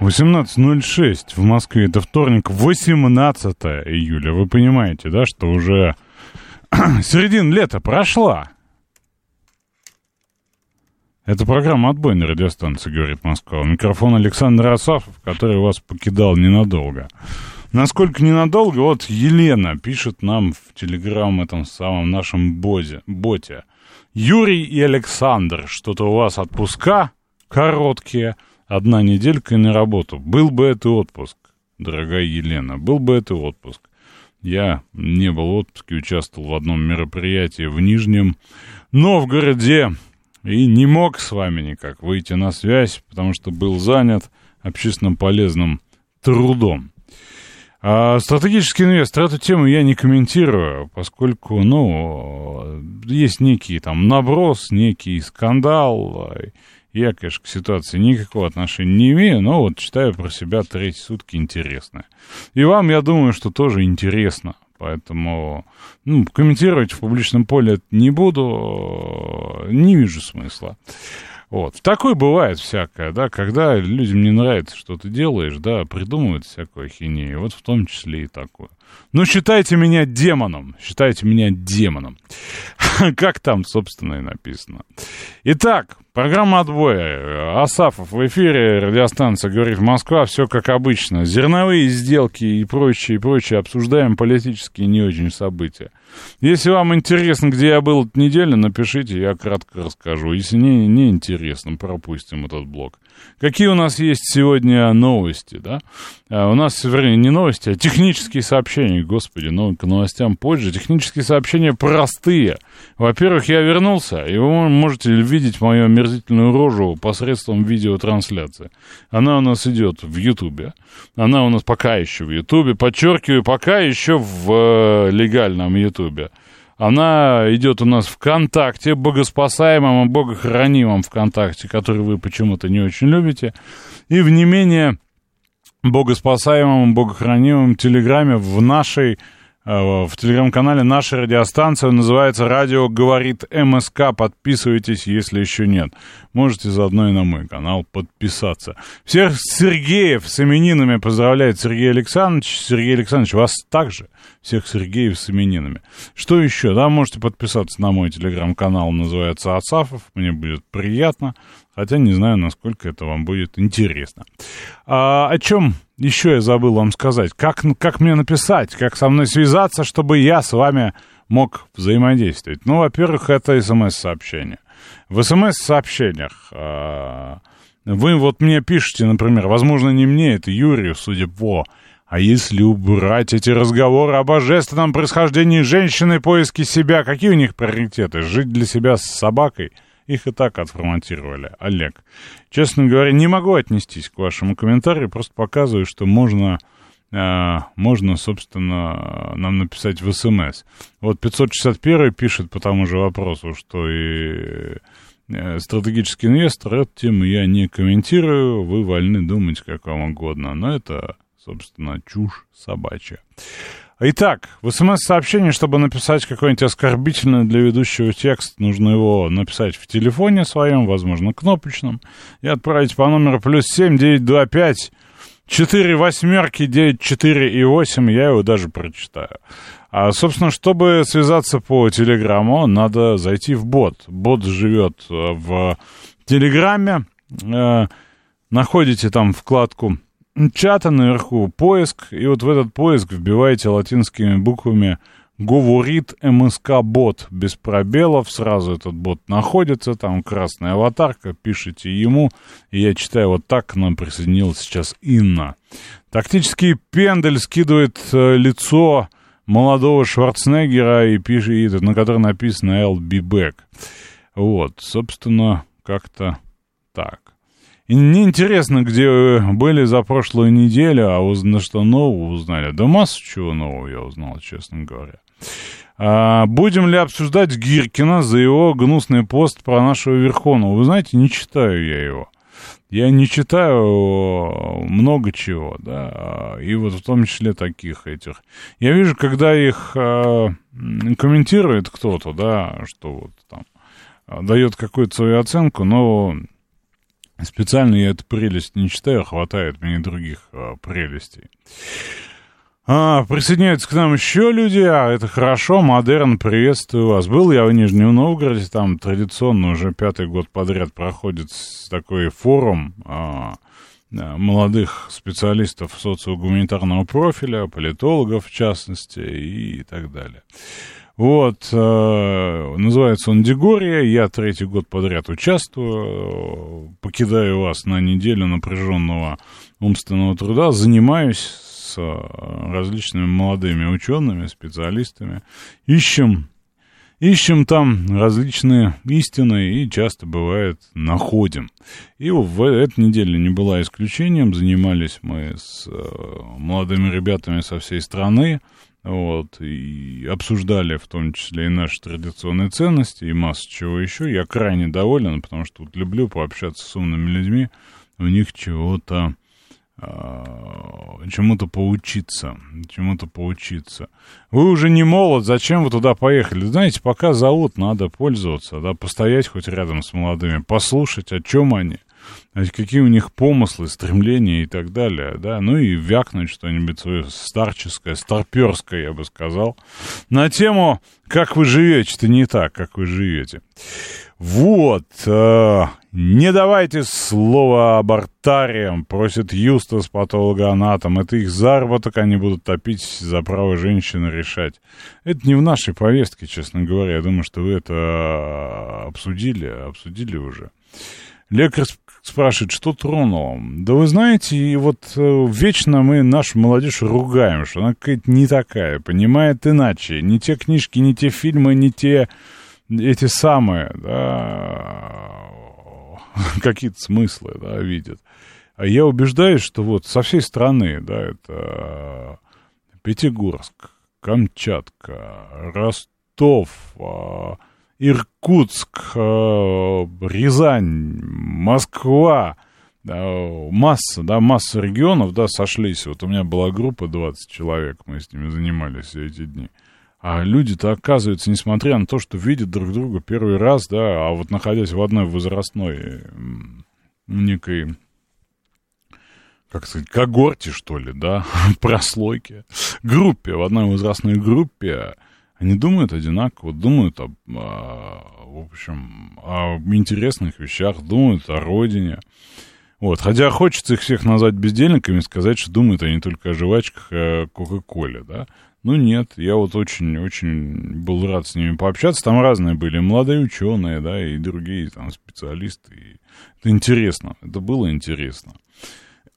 18.06 в Москве. Это вторник, 18 июля. Вы понимаете, да, что уже середина лета прошла. Это программа «Отбой» на радиостанции, говорит Москва. У микрофона Александр Асафов, который вас покидал ненадолго. Насколько ненадолго, вот Елена пишет нам в Телеграм этом самом нашем бозе, боте. Юрий и Александр, что-то у вас отпуска короткие, одна неделька на работу. Был бы это отпуск, дорогая Елена, был бы это отпуск. Я не был в отпуске, участвовал в одном мероприятии в Нижнем Новгороде и не мог с вами никак выйти на связь, потому что был занят общественно полезным трудом. А стратегический инвестор, эту тему я не комментирую, поскольку, ну, есть некий там наброс, некий скандал. Я, конечно, к ситуации никакого отношения не имею, но вот читаю про себя третьи сутки интересное. И вам, я думаю, что тоже интересно. Поэтому ну, комментировать в публичном поле не буду, не вижу смысла. Вот. Такое бывает всякое, да, когда людям не нравится, что ты делаешь, да, придумывают всякую ахинею, вот в том числе и такое. Ну, считайте меня демоном, считайте меня демоном. как там, собственно, и написано. Итак, программа отбоя. Асафов в эфире, радиостанция «Говорит Москва», все как обычно. Зерновые сделки и прочее, и прочее. Обсуждаем политические не очень события. Если вам интересно, где я был эту неделю, напишите, я кратко расскажу. Если не, не интересно, пропустим этот блок. Какие у нас есть сегодня новости, да? А, у нас, вернее, не новости, а технические сообщения. Господи, ну, к новостям позже. Технические сообщения простые. Во-первых, я вернулся, и вы можете видеть мою омерзительную рожу посредством видеотрансляции. Она у нас идет в Ютубе. Она у нас пока еще в Ютубе. Подчеркиваю, пока еще в э, легальном Ютубе. Она идет у нас ВКонтакте, богоспасаемом и богохранимом ВКонтакте, который вы почему-то не очень любите. И в не менее богоспасаемом, богохранимом Телеграме в нашей в телеграм-канале наша радиостанция называется «Радио говорит МСК». Подписывайтесь, если еще нет. Можете заодно и на мой канал подписаться. Всех Сергеев с именинами поздравляет Сергей Александрович. Сергей Александрович, вас также. Всех Сергеев с именинами. Что еще? Да, можете подписаться на мой телеграм-канал, называется Асафов. Мне будет приятно. Хотя не знаю, насколько это вам будет интересно. А, о чем еще я забыл вам сказать. Как, как мне написать, как со мной связаться, чтобы я с вами мог взаимодействовать? Ну, во-первых, это смс-сообщение. В смс-сообщениях э, вы вот мне пишете, например, возможно, не мне, это Юрию, судя по... А если убрать эти разговоры о божественном происхождении женщины, поиске себя, какие у них приоритеты? Жить для себя с собакой – их и так отформатировали. Олег. Честно говоря, не могу отнестись к вашему комментарию, просто показываю, что можно, э, можно, собственно, нам написать в СМС. Вот 561 пишет по тому же вопросу, что и э, стратегический инвестор, эту тему я не комментирую, вы вольны думать как вам угодно, но это, собственно, чушь собачья. Итак, в смс-сообщении, чтобы написать какой-нибудь оскорбительный для ведущего текст, нужно его написать в телефоне своем, возможно, кнопочном, и отправить по номеру плюс семь девять два пять четыре восьмерки девять четыре и восемь, я его даже прочитаю. А, собственно, чтобы связаться по Телеграмму, надо зайти в бот. Бот живет э, в Телеграме. Э, находите там вкладку чата наверху поиск, и вот в этот поиск вбиваете латинскими буквами «Говорит МСК бот» без пробелов, сразу этот бот находится, там красная аватарка, пишите ему, и я читаю вот так, к нам присоединилась сейчас Инна. Тактический пендель скидывает э, лицо молодого Шварценеггера, и пишет, на котором написано «I'll be back». Вот, собственно, как-то так. И мне интересно, где были за прошлую неделю, а узна, что нового узнали. Да массу чего нового я узнал, честно говоря. А, будем ли обсуждать Гиркина за его гнусный пост про нашего Верховного? Вы знаете, не читаю я его. Я не читаю много чего, да, и вот в том числе таких этих. Я вижу, когда их э, комментирует кто-то, да, что вот там а, дает какую-то свою оценку, но специально я эту прелесть не читаю, хватает мне других э, прелестей. А, присоединяются к нам еще люди, а это хорошо, модерн, приветствую вас. Был я в Нижнем Новгороде, там традиционно уже пятый год подряд проходит такой форум а, молодых специалистов социогуманитарного профиля, политологов в частности и так далее. Вот, э, называется он Дегория, я третий год подряд участвую, покидаю вас на неделю напряженного умственного труда, занимаюсь с э, различными молодыми учеными, специалистами. Ищем, ищем там различные истины и часто бывает находим. И в этой неделе не была исключением. Занимались мы с э, молодыми ребятами со всей страны. Вот, и обсуждали в том числе и наши традиционные ценности, и массу чего еще. Я крайне доволен, потому что вот люблю пообщаться с умными людьми, у них чего-то а, чему-то поучиться, чему-то поучиться. Вы уже не молод, зачем вы туда поехали? Знаете, пока зовут, надо пользоваться, да, постоять хоть рядом с молодыми, послушать, о чем они, какие у них помыслы, стремления и так далее, да, ну и вякнуть что-нибудь свое старческое, старперское, я бы сказал, на тему «Как вы живете?» Это не так, как вы живете. Вот, э, не давайте слова абортариям, просит Юстас патологоанатом. Это их заработок, они будут топить за право женщины решать. Это не в нашей повестке, честно говоря. Я думаю, что вы это э, обсудили, обсудили уже. Лекарь спрашивает, что тронуло. Да вы знаете, и вот э, вечно мы нашу молодежь ругаем, что она какая-то не такая, понимает иначе. Не те книжки, не те фильмы, не те эти самые, да, какие-то смыслы, да, видят. А я убеждаюсь, что вот со всей страны, да, это Пятигорск, Камчатка, Ростов, а, Иркутск, а, Рязань, Москва, да, масса, да, масса регионов, да, сошлись. Вот у меня была группа 20 человек, мы с ними занимались все эти дни. А люди-то, оказывается, несмотря на то, что видят друг друга первый раз, да, а вот находясь в одной возрастной некой, как сказать, когорте, что ли, да, прослойке, группе, в одной возрастной группе, они думают одинаково, думают об, а, в общем, о интересных вещах, думают о родине. Вот, хотя хочется их всех назвать бездельниками и сказать, что думают они только о жвачках о Кока-Коле, да. Ну нет, я вот очень-очень был рад с ними пообщаться. Там разные были, молодые ученые, да, и другие там специалисты. И это интересно, это было интересно.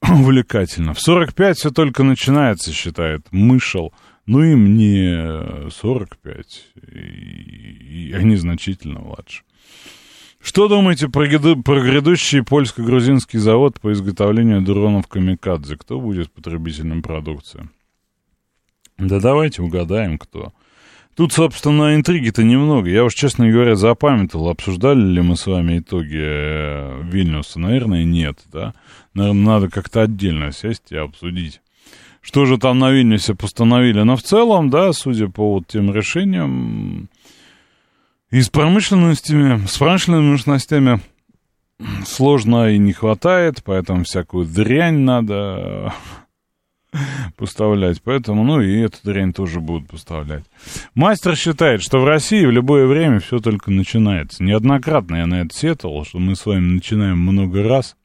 Увлекательно. В 45 все только начинается, считает Мышел. Ну и мне 45, и, и они значительно младше. Что думаете про, про грядущий польско-грузинский завод по изготовлению дронов «Камикадзе»? Кто будет потребителем продукции? Да давайте угадаем, кто. Тут, собственно, интриги-то немного. Я уж, честно говоря, запамятовал, обсуждали ли мы с вами итоги э, Вильнюса. Наверное, нет, да. Наверное, надо как-то отдельно сесть и обсудить. Что же там на Вильнюсе постановили? Но в целом, да, судя по вот тем решениям, и с промышленностями, с промышленными мощностями сложно и не хватает, поэтому всякую дрянь надо поставлять. Поэтому, ну, и эту дрянь тоже будут поставлять. Мастер считает, что в России в любое время все только начинается. Неоднократно я на это сетовал, что мы с вами начинаем много раз.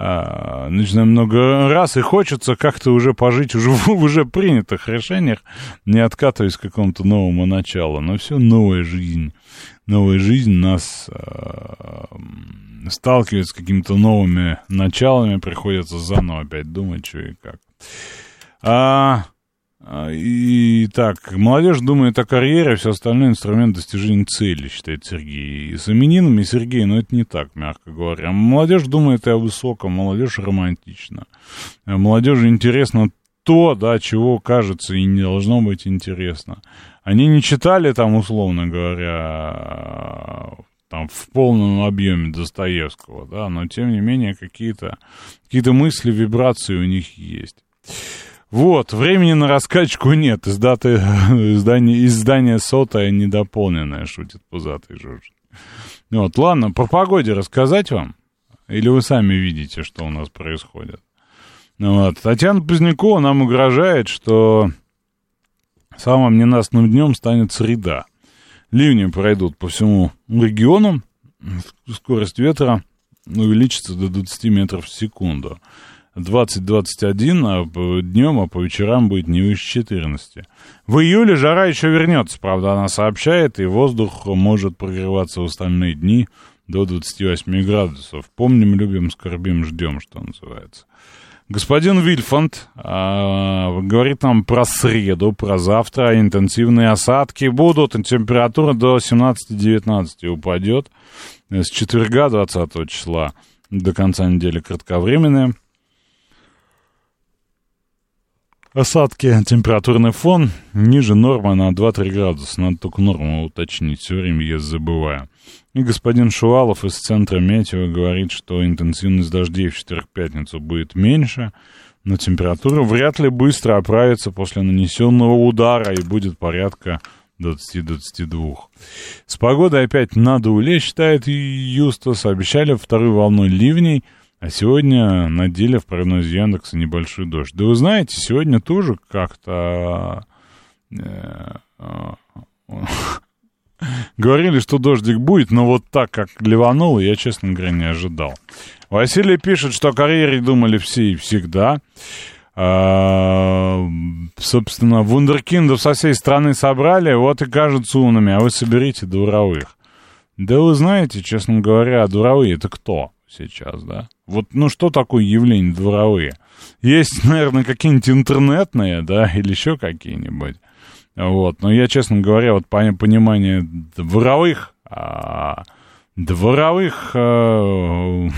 А, начинаем много раз, и хочется как-то уже пожить уже в уже принятых решениях, не откатываясь к какому-то новому началу. Но все новая жизнь. Новая жизнь нас а, сталкивает с какими-то новыми началами, приходится заново опять думать, что и как. А, и так, молодежь думает о карьере, а все остальное инструмент достижения цели, считает Сергей. И с именинами Сергей, но это не так, мягко говоря. Молодежь думает и о высоком, молодежь романтична. А молодежи интересно то, да, чего кажется и не должно быть интересно. Они не читали там, условно говоря, там в полном объеме Достоевского, да, но тем не менее какие-то какие мысли, вибрации у них есть. Вот, времени на раскачку нет. Издаты, издание, издание сотое недополненное, шутит пузатый Жорж. Вот, ладно, по погоде рассказать вам? Или вы сами видите, что у нас происходит? Вот. Татьяна Позднякова нам угрожает, что самым ненастным днем станет среда. Ливни пройдут по всему региону, скорость ветра увеличится до 20 метров в секунду. 20-21, а днем, а по вечерам будет не выше 14. В июле жара еще вернется, правда, она сообщает, и воздух может прогреваться в остальные дни до 28 градусов. Помним, любим, скорбим, ждем, что называется. Господин Вильфанд а, говорит нам про среду, про завтра. Интенсивные осадки будут, температура до 17-19 упадет. С четверга 20 числа до конца недели кратковременные. Осадки, температурный фон ниже нормы на 2-3 градуса. Надо только норму уточнить, все время я забываю. И господин Шувалов из центра Метео говорит, что интенсивность дождей в четверг-пятницу будет меньше, но температура вряд ли быстро оправится после нанесенного удара и будет порядка 20-22. С погодой опять надо улечь, считает Юстас. Обещали вторую волну ливней, а сегодня на деле в прогнозе Яндекса небольшой дождь. Да вы знаете, сегодня тоже как-то... Э, э, Говорили, что дождик будет, но вот так, как ливануло, я, честно говоря, не ожидал. Василий пишет, что о карьере думали все и всегда. А, собственно, вундеркиндов со всей страны собрали, вот и кажутся умными, а вы соберите дуровых. Да вы знаете, честно говоря, дуровые это кто сейчас, да? Вот, ну, что такое явление дворовые? Есть, наверное, какие-нибудь интернетные, да, или еще какие-нибудь. Вот. Но я, честно говоря, вот понимание дворовых, а, дворовых, а,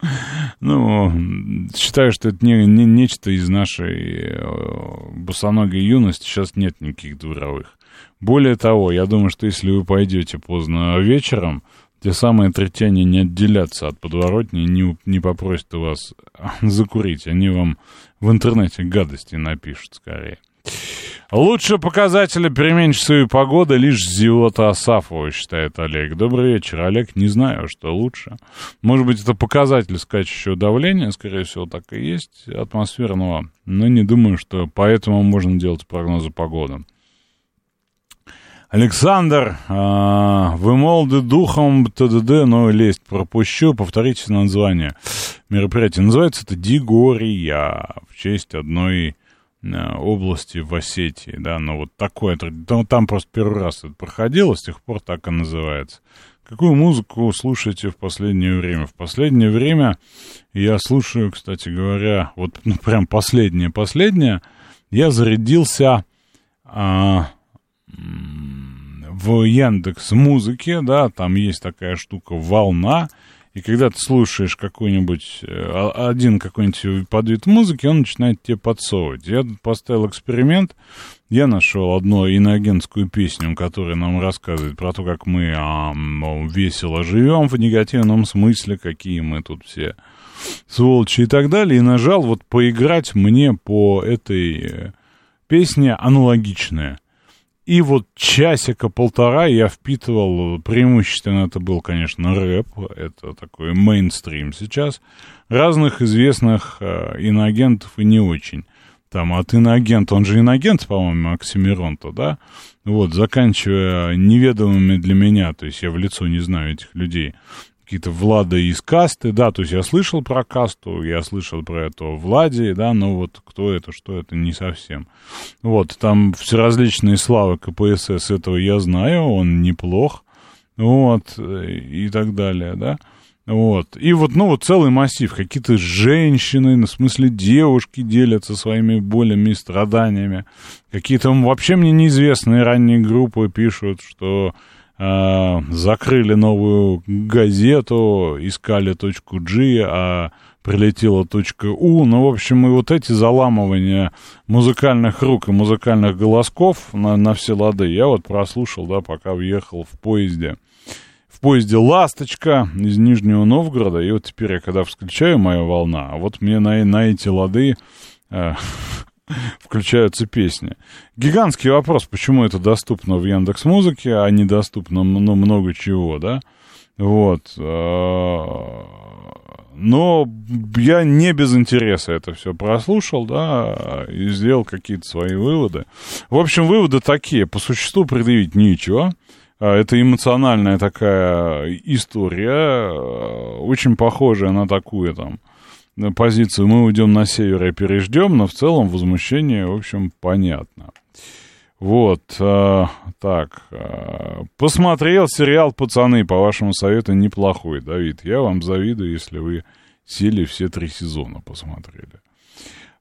ну, считаю, что это не, не нечто из нашей а, босоногой юности. Сейчас нет никаких дворовых. Более того, я думаю, что если вы пойдете поздно вечером, те самые третяне не отделятся от подворотни, не, не попросят у вас закурить. Они вам в интернете гадости напишут скорее. Лучше показателя переменчивой погоды лишь зиота Асафова, считает Олег. Добрый вечер, Олег. Не знаю, что лучше. Может быть, это показатель скачущего давления, скорее всего, так и есть, атмосферного. Но не думаю, что поэтому можно делать прогнозы погоды. Александр, а, вы молоды духом ТДД, но лезть пропущу. Повторите название мероприятия. Называется это Дигория в честь одной Э, области в Осетии, да, но вот такое, ну, там просто первый раз это проходило, с тех пор так и называется. Какую музыку слушаете в последнее время? В последнее время я слушаю, кстати говоря, вот ну, прям последнее-последнее, я зарядился а, в Яндекс Музыке, да, там есть такая штука «Волна», и когда ты слушаешь какой-нибудь, э, один какой-нибудь подвид музыки, он начинает тебе подсовывать. Я поставил эксперимент, я нашел одну иноагентскую песню, которая нам рассказывает про то, как мы а, весело живем в негативном смысле, какие мы тут все сволочи и так далее, и нажал вот поиграть мне по этой э, песне аналогичная. И вот часика-полтора я впитывал, преимущественно это был, конечно, рэп, это такой мейнстрим сейчас, разных известных э, иноагентов и не очень. Там от иноагента, он же иноагент, по-моему, Оксимирон-то, да? Вот, заканчивая неведомыми для меня, то есть я в лицо не знаю этих людей, какие-то Влада из касты, да, то есть я слышал про касту, я слышал про этого Влади, да, но вот кто это, что это, не совсем. Вот, там все различные славы КПСС, этого я знаю, он неплох, вот, и так далее, да. Вот. И вот, ну, вот целый массив. Какие-то женщины, ну, в смысле девушки делятся своими болями и страданиями. Какие-то вообще мне неизвестные ранние группы пишут, что э, закрыли новую газету, искали точку G, а прилетела точка У. Ну, в общем, и вот эти заламывания музыкальных рук и музыкальных голосков на, на все лады я вот прослушал, да, пока въехал в поезде в поезде «Ласточка» из Нижнего Новгорода, и вот теперь я когда включаю «Моя волна», а вот мне на, на эти лады э, включаются песни. Гигантский вопрос, почему это доступно в Яндекс Музыке, а недоступно ну, много чего, да? Вот. Э, но я не без интереса это все прослушал, да, и сделал какие-то свои выводы. В общем, выводы такие. По существу предъявить нечего. А, это эмоциональная такая история, э, очень похожая на такую там позицию «мы уйдем на север и переждем», но в целом возмущение, в общем, понятно. Вот, а, так, а, посмотрел сериал «Пацаны», по вашему совету, неплохой, Давид. Я вам завидую, если вы сели все три сезона посмотрели.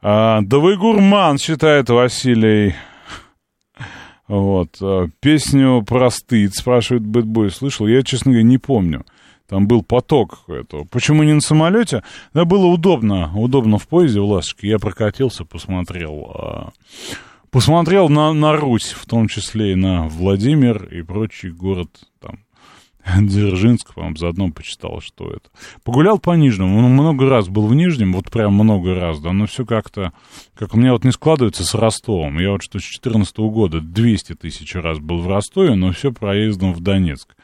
А, да вы гурман, считает Василий вот. Э, песню про спрашивает Бэтбой, слышал? Я, честно говоря, не помню. Там был поток этого. Почему не на самолете? Да, было удобно. Удобно в поезде в Ласточке. Я прокатился, посмотрел. А, посмотрел на, на Русь, в том числе и на Владимир и прочий город там Дзержинск, по-моему, заодно почитал, что это. Погулял по Нижнему, он много раз был в Нижнем, вот прям много раз, да, но все как-то, как у меня вот не складывается с Ростовом. Я вот что с 2014 года 200 тысяч раз был в Ростове, но все проездом в Донецк.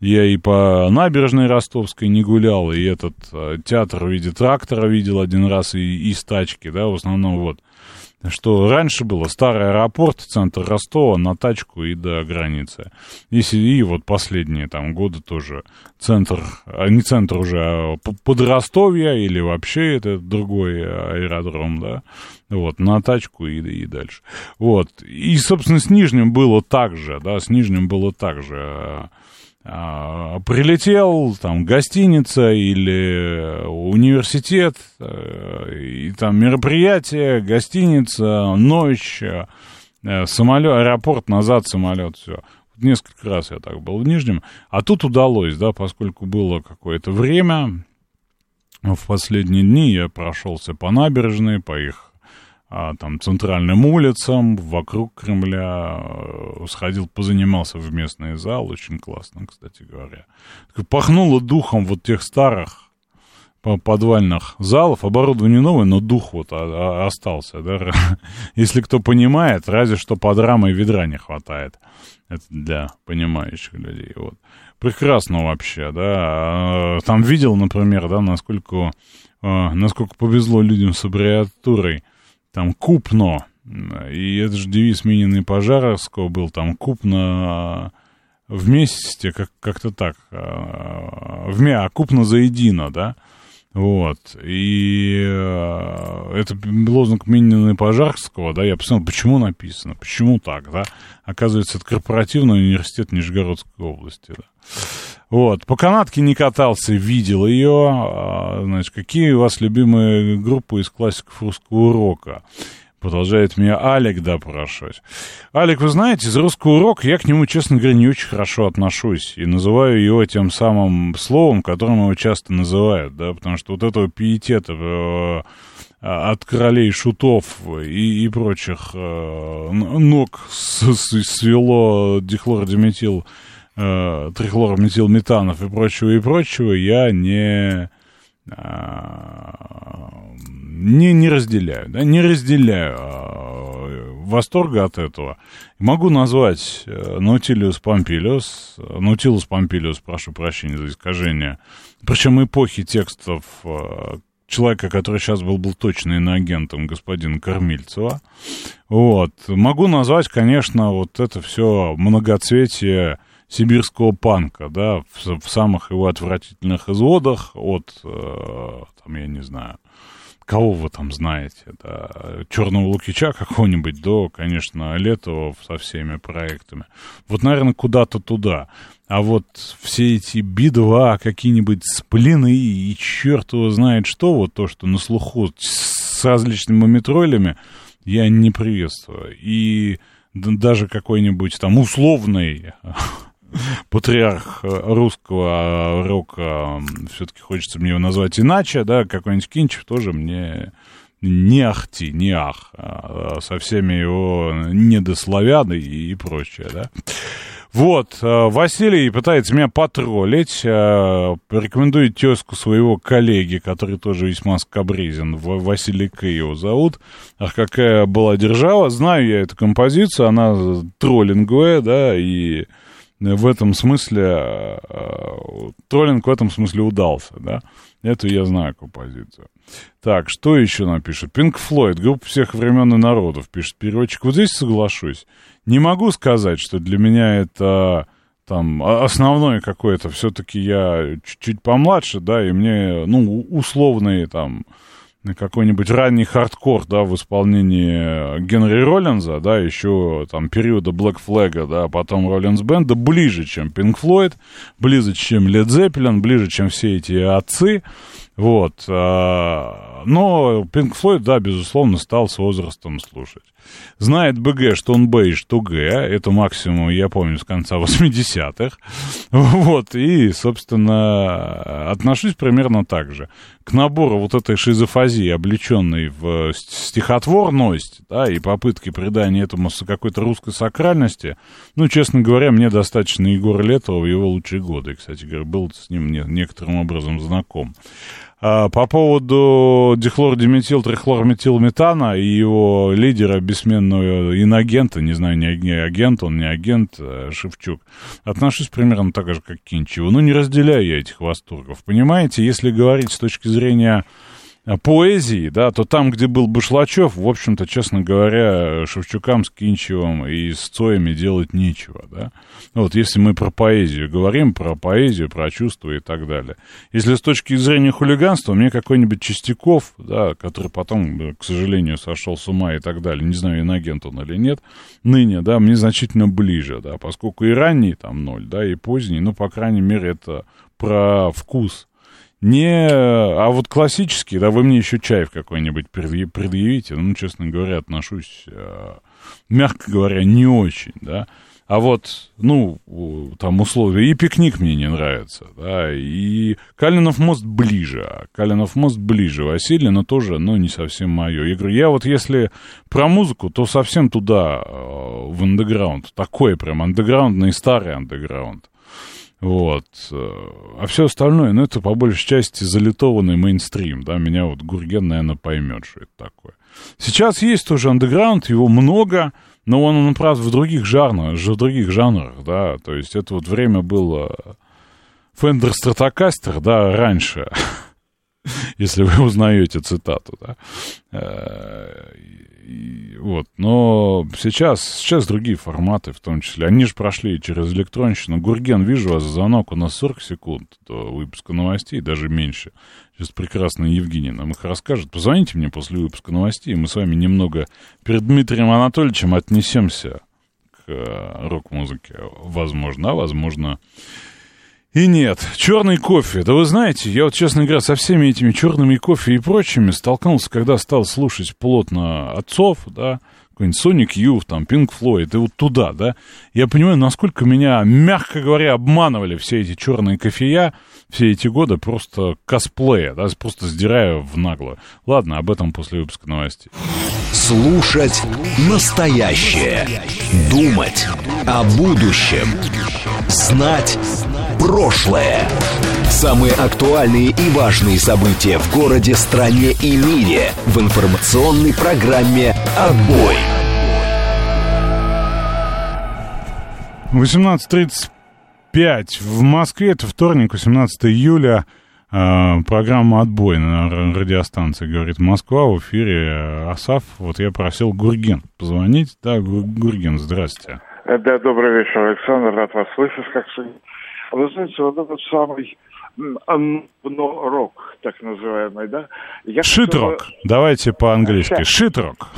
Я и по набережной Ростовской не гулял, и этот э, театр в виде трактора видел один раз, и, и стачки, да, в основном вот что раньше было старый аэропорт, центр Ростова, на тачку и до границы. И, и вот последние там годы тоже центр, а не центр уже, а Подростовье или вообще это другой аэродром, да, вот, на тачку и, и дальше. Вот, и, собственно, с Нижним было так же, да, с Нижним было так же а, прилетел, там, гостиница или университет, э, и там мероприятие, гостиница, ночь, э, самолет, аэропорт, назад самолет, все. Несколько раз я так был в Нижнем. А тут удалось, да, поскольку было какое-то время, в последние дни я прошелся по набережной, по их там, центральным улицам, вокруг Кремля, э, сходил, позанимался в местный зал, очень классно, кстати говоря. Пахнуло духом вот тех старых подвальных залов, оборудование новое, но дух вот остался, да, если кто понимает, разве что под рамой ведра не хватает, это для понимающих людей, вот. Прекрасно вообще, да, а, там видел, например, да, насколько, а, насколько повезло людям с аббревиатурой, там купно, и это же девиз Минина и Пожаровского был, там купно а, вместе, как, как-то так, а, а купно заедино, да, вот, и это лозунг Минина и Пожарского, да, я посмотрел, почему написано, почему так, да, оказывается, это корпоративный университет Нижегородской области, да. Вот, по канатке не катался, видел ее. А, значит, какие у вас любимые группы из классиков русского урока? Продолжает меня Алик допрашивать. Алик, вы знаете, из русского урока я к нему, честно говоря, не очень хорошо отношусь. И называю его тем самым словом, которым его часто называют, да, потому что вот этого пиетета э, от королей шутов и, и прочих э, ног свело дихлордиметил э, трихлорометилметанов и прочего, и прочего, я не, э, не, не разделяю, да, не разделяю э, восторга от этого. Могу назвать э, Наутилиус Помпилиус, Наутилус Помпилиус, прошу прощения за искажение, причем эпохи текстов э, человека, который сейчас был, был точно иноагентом, господина Кормильцева. Вот. Могу назвать, конечно, вот это все многоцветие сибирского панка, да, в, в самых его отвратительных изводах от, э, там, я не знаю, кого вы там знаете, да, Черного Лукича какого-нибудь до, конечно, Летова со всеми проектами. Вот, наверное, куда-то туда. А вот все эти Би-2, какие-нибудь сплины и черт его знает что, вот то, что на слуху с различными мумитролями, я не приветствую. И даже какой-нибудь там условный патриарх русского рока, все-таки хочется мне его назвать иначе, да, какой-нибудь Кинчев тоже мне не ахти, не ах, а со всеми его недославяны и, и прочее, да. Вот, э, Василий пытается меня потроллить, э, рекомендует тезку своего коллеги, который тоже весьма скобрезен, Василий К. его зовут. Ах, какая была держава, знаю я эту композицию, она троллинговая, да, и в этом смысле, э, троллинг в этом смысле удался, да. Эту я знаю композицию. Так, что еще напишет? Пинк Флойд, группа всех времен и народов, пишет переводчик. Вот здесь соглашусь. Не могу сказать, что для меня это там основное какое-то. Все-таки я чуть-чуть помладше, да, и мне, ну, условные там какой-нибудь ранний хардкор, да, в исполнении Генри Роллинза, да, еще там периода Black Flag, да, потом Роллинз Бенда, ближе, чем Pink Floyd, ближе, чем Led Zeppelin, ближе, чем все эти отцы, вот. Но Pink Floyd, да, безусловно, стал с возрастом слушать. Знает БГ, что он Б и что Г. Это максимум, я помню, с конца 80-х. Вот. И, собственно, отношусь примерно так же. К набору вот этой шизофазии, облеченной в стихотворность, да, и попытки придания этому какой-то русской сакральности, ну, честно говоря, мне достаточно Егора Летова в его лучшие годы. Кстати говоря, был с ним некоторым образом знаком. А, по поводу дихлордиметил, трихлорметилметана и его лидера, бессменного иногента, не знаю, не, агент он, не агент, а Шевчук, отношусь примерно так же, как Кинчеву. Ну, не разделяю я этих восторгов. Понимаете, если говорить с точки зрения Э, поэзии, да, то там, где был Башлачев, в общем-то, честно говоря, Шевчукам с Кинчевым и с Цоями делать нечего, да. Вот, если мы про поэзию говорим, про поэзию, про чувства и так далее. Если с точки зрения хулиганства, мне какой-нибудь Чистяков, да, который потом, э, к сожалению, сошел с ума и так далее, не знаю, иногент он или нет, ныне, да, мне значительно ближе, да, поскольку и ранний там ноль, да, и поздний, ну, по крайней мере, это про вкус, не, а вот классический, да, вы мне еще чай какой-нибудь предъявите, ну, честно говоря, отношусь, э, мягко говоря, не очень, да. А вот, ну, там условия, и пикник мне не нравится, да, и Калинов мост ближе, а Калинов мост ближе, Василий, но тоже, ну, не совсем мое. Я говорю, я вот если про музыку, то совсем туда, э, в андеграунд, такой прям андеграундный старый андеграунд. Вот. А все остальное, ну, это по большей части залитованный мейнстрим, да, меня вот Гурген, наверное, поймет, что это такое. Сейчас есть тоже андеграунд, его много, но он, он правда, в других жанрах, в других жанрах, да, то есть это вот время было Fender Stratocaster, да, раньше, если вы узнаете цитату, да, вот. Но сейчас, сейчас другие форматы в том числе. Они же прошли через электронщину. Гурген, вижу вас, звонок у нас 40 секунд до выпуска новостей, даже меньше. Сейчас прекрасная Евгения нам их расскажет. Позвоните мне после выпуска новостей, мы с вами немного перед Дмитрием Анатольевичем отнесемся к э, рок-музыке. Возможно, а возможно, и нет, черный кофе. Да вы знаете, я вот, честно говоря, со всеми этими черными кофе и прочими столкнулся, когда стал слушать плотно отцов, да, какой-нибудь Sonic Youth, там, Pink Floyd, и вот туда, да. Я понимаю, насколько меня, мягко говоря, обманывали все эти черные кофея все эти годы просто косплея, да, просто сдирая в нагло. Ладно, об этом после выпуска новостей. Слушать настоящее. Думать о будущем. Знать прошлое. Самые актуальные и важные события в городе, стране и мире в информационной программе «Отбой». 18.35 в Москве, это вторник, 18 июля. А, программа «Отбой» на радиостанции «Говорит Москва» в эфире Асав. Вот я просил Гурген позвонить. Да, Гурген, здрасте. Да, добрый вечер, Александр. Рад вас слышать, как всегда. Вы знаете, вот этот самый рок, так называемый, да? Я Шитрок. хотел Давайте по-английски. Шитрок.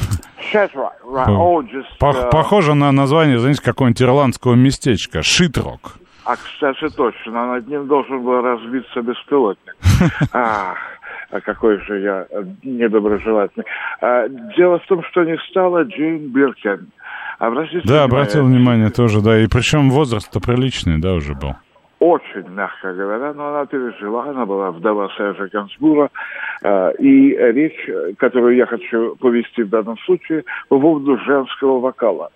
Shitrock, right. Oh, just, э, Похоже на название, знаете, какого-нибудь ирландского местечка. Шитрок. А, кстати, точно, над ним должен был разбиться беспилотник. Ах, а какой же я недоброжелательный. А, Дело в том, что не стало Джейн Биркен. Обратите Да, внимание, обратил внимание тоже, да. И причем возраст-то приличный, да, уже был. Очень, мягко говоря, но она пережила, она была вдова Сержа Гансбура, э, и речь, которую я хочу повести в данном случае, по поводу женского вокала.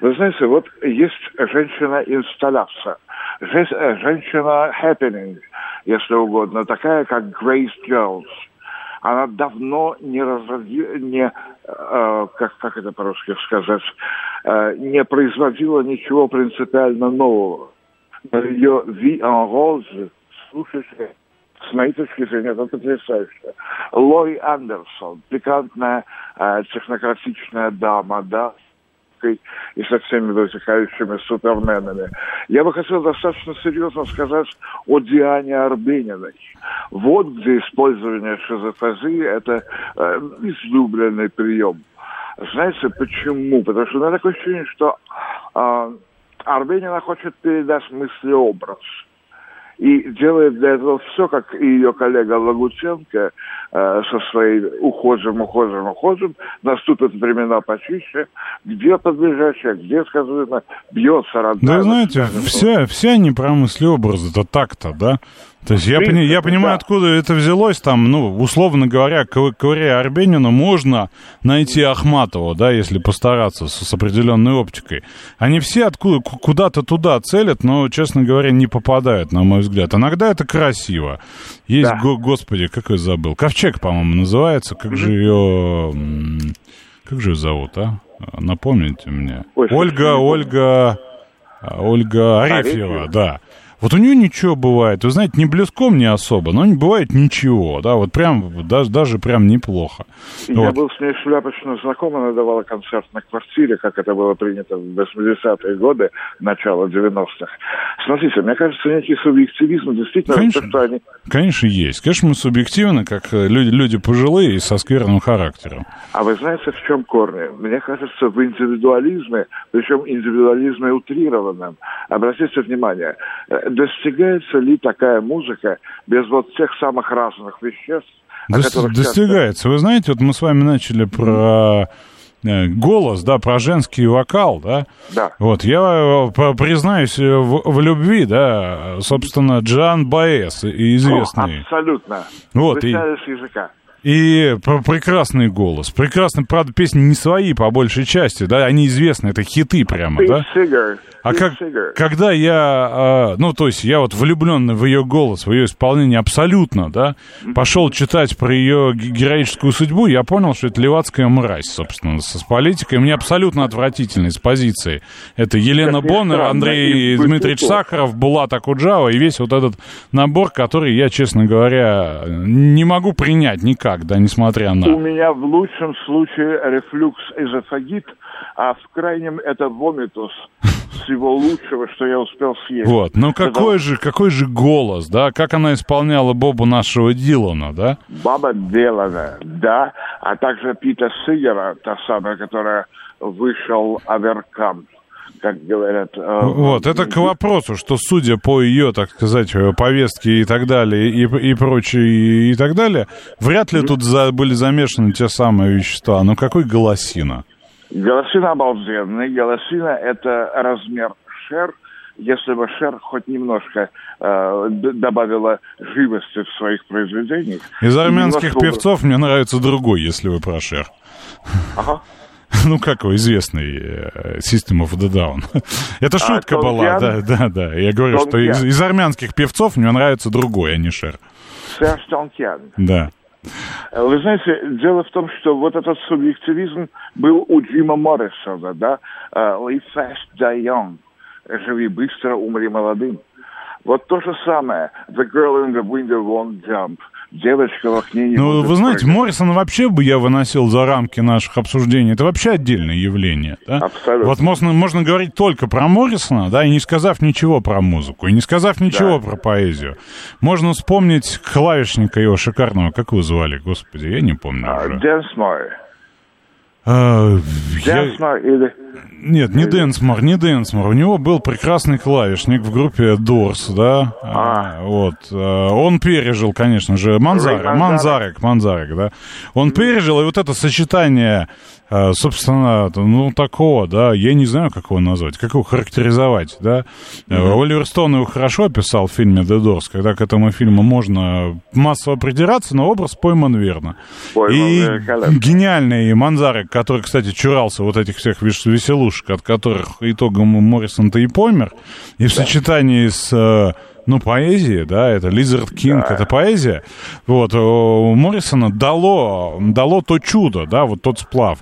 Вы знаете, вот есть женщина-инсталляция, же- э, женщина-happening, если угодно, такая, как Грейс Джонс. Она давно не разроди... не, э, как, как это по-русски сказать, не производила ничего принципиально нового но ее «Ви en rose», слушайте, с моей точки зрения, это потрясающе. Лори Андерсон, пикантная э, технократичная дама, да, и со всеми вытекающими суперменами. Я бы хотел достаточно серьезно сказать о Диане Арбениной. Вот где использование шизофазии – это э, излюбленный прием. Знаете почему? Потому что у меня такое ощущение, что э, Арбенина хочет передать мыслеобраз. И делает для этого все, как и ее коллега Лагутенко э, со своей ухожим, ухожим, ухожим. Наступят времена почище, где подлежащее, где сказано, бьется родная. Да, знаете, все, все они про мыслеобразы, это так-то, да? То есть я, пони- я понимаю, да. откуда это взялось, там, ну, условно говоря, ковы- ковыряя Арбенину, можно найти Ахматова, да, если постараться с, с определенной оптикой. Они все откуда, ку- куда-то туда целят, но, честно говоря, не попадают, на мой взгляд. Иногда это красиво. Есть, Да. го- господи, как я забыл, Ковчег, по-моему, называется, как же ее... Как же ее зовут, а? Напомните мне. Ой, Ольга. Ольга... А, Ольга Арефьева, Арефьева? да. Вот у нее ничего бывает, вы знаете, не блеском, не особо, но не бывает ничего, да, вот прям, даже, даже прям неплохо. Я Вот. был с ней шляпочно знаком, она давала концерт на квартире, как это было принято в 80-е годы, начало 90-х. Смотрите, мне кажется, некий субъективизм действительно, Конечно. то, что они Конечно, есть. Конечно, мы субъективны, как э, люди, люди пожилые и со скверным характером. А вы знаете, в чем корни? Мне кажется, в индивидуализме, причем индивидуализме утрированном. Обратите внимание, э, достигается ли такая музыка без вот тех самых разных веществ, о Дос- которых часто- достигается. Вы знаете, вот мы с вами начали про э, голос, да, про женский вокал, да. Да. Вот, я э, признаюсь э, в, в любви, да, собственно, Джан Баэс, известный. О, абсолютно. Вот, Вы и- с языка. И пр- прекрасный голос. Прекрасный, правда, песни не свои по большей части, да, они известны, это хиты прямо, да. А как, когда я, э, ну, то есть я вот влюбленный в ее голос, в ее исполнение абсолютно, да, пошел читать про ее ге- героическую судьбу, я понял, что это левацкая мразь, собственно, с, с политикой. Мне абсолютно отвратительно с позиции. Это Елена Боннер, Андрей Дмитриевич. Сахаров, Булат Акуджава и весь вот этот набор, который я, честно говоря, не могу принять никак, да, несмотря У на... меня в лучшем случае рефлюкс эзофагит, а в крайнем это вомитус всего лучшего, что я успел съесть. Вот, Это какой же, какой же голос, да, как она исполняла Бобу нашего Дилана, да? Баба Делана, да, а также Пита Сигера, та самая, которая вышел Аверкам, как говорят. э, Вот, это к вопросу, что судя по ее, так сказать, э, повестке и так далее, и, и прочее, и, так далее, вряд ли тут за, были замешаны те самые вещества. Ну какой голосина? Голосина обалденный. Голосина – это размер шер. Если бы шер хоть немножко э, добавила живости в своих произведениях. Из армянских немножко певцов мне нравится другой, если вы про Шер. Ага. Ну, как его известный э, System of the Down. Это шутка Толкян? была, да, да, да. Я говорю, что Толкян. из, из армянских певцов мне нравится другой, а не Шер. Серж Тонкян. Да. Э, Вы знаете, дело в том, что вот этот субъективизм был у Джима Моррисона, да? Э, Live fast, die young. Живи быстро, умри молодым. Вот то же самое. The girl in the window won't jump. Девочка в окне не Ну, вы знаете, прыгать. Моррисон вообще бы я выносил за рамки наших обсуждений. Это вообще отдельное явление. Да? Абсолютно. Вот можно, можно говорить только про Моррисона, да, и не сказав ничего про музыку, и не сказав ничего Да. про поэзию. Можно вспомнить клавишника его шикарного, как его звали, господи, я не помню А, уже. Дэнсмор. А, я- Дэнсмор или... Нет, не Дэнсмор, не Дэнсмор. У него был прекрасный клавишник в группе Дорс, да. А. вот. а, Он пережил, конечно же, Манзарек, Манзарек, Манзарек, да. Он пережил, и вот это сочетание, а, собственно, ну, такого, да, я не знаю, как его назвать, как его характеризовать, да. Э, Оливер Стоун его хорошо описал в фильме The Doors, когда к этому фильму можно массово придираться, но образ пойман верно. Пойман и гениальный Манзарек, который, кстати, чурался вот этих всех вес- веселушек, от которых итогом Моррисон-то и помер, и в сочетании с, э, ну, поэзией, да, это Лизард Кинг, Да. это поэзия, вот, у Моррисона дало, дало то чудо, да, вот тот сплав.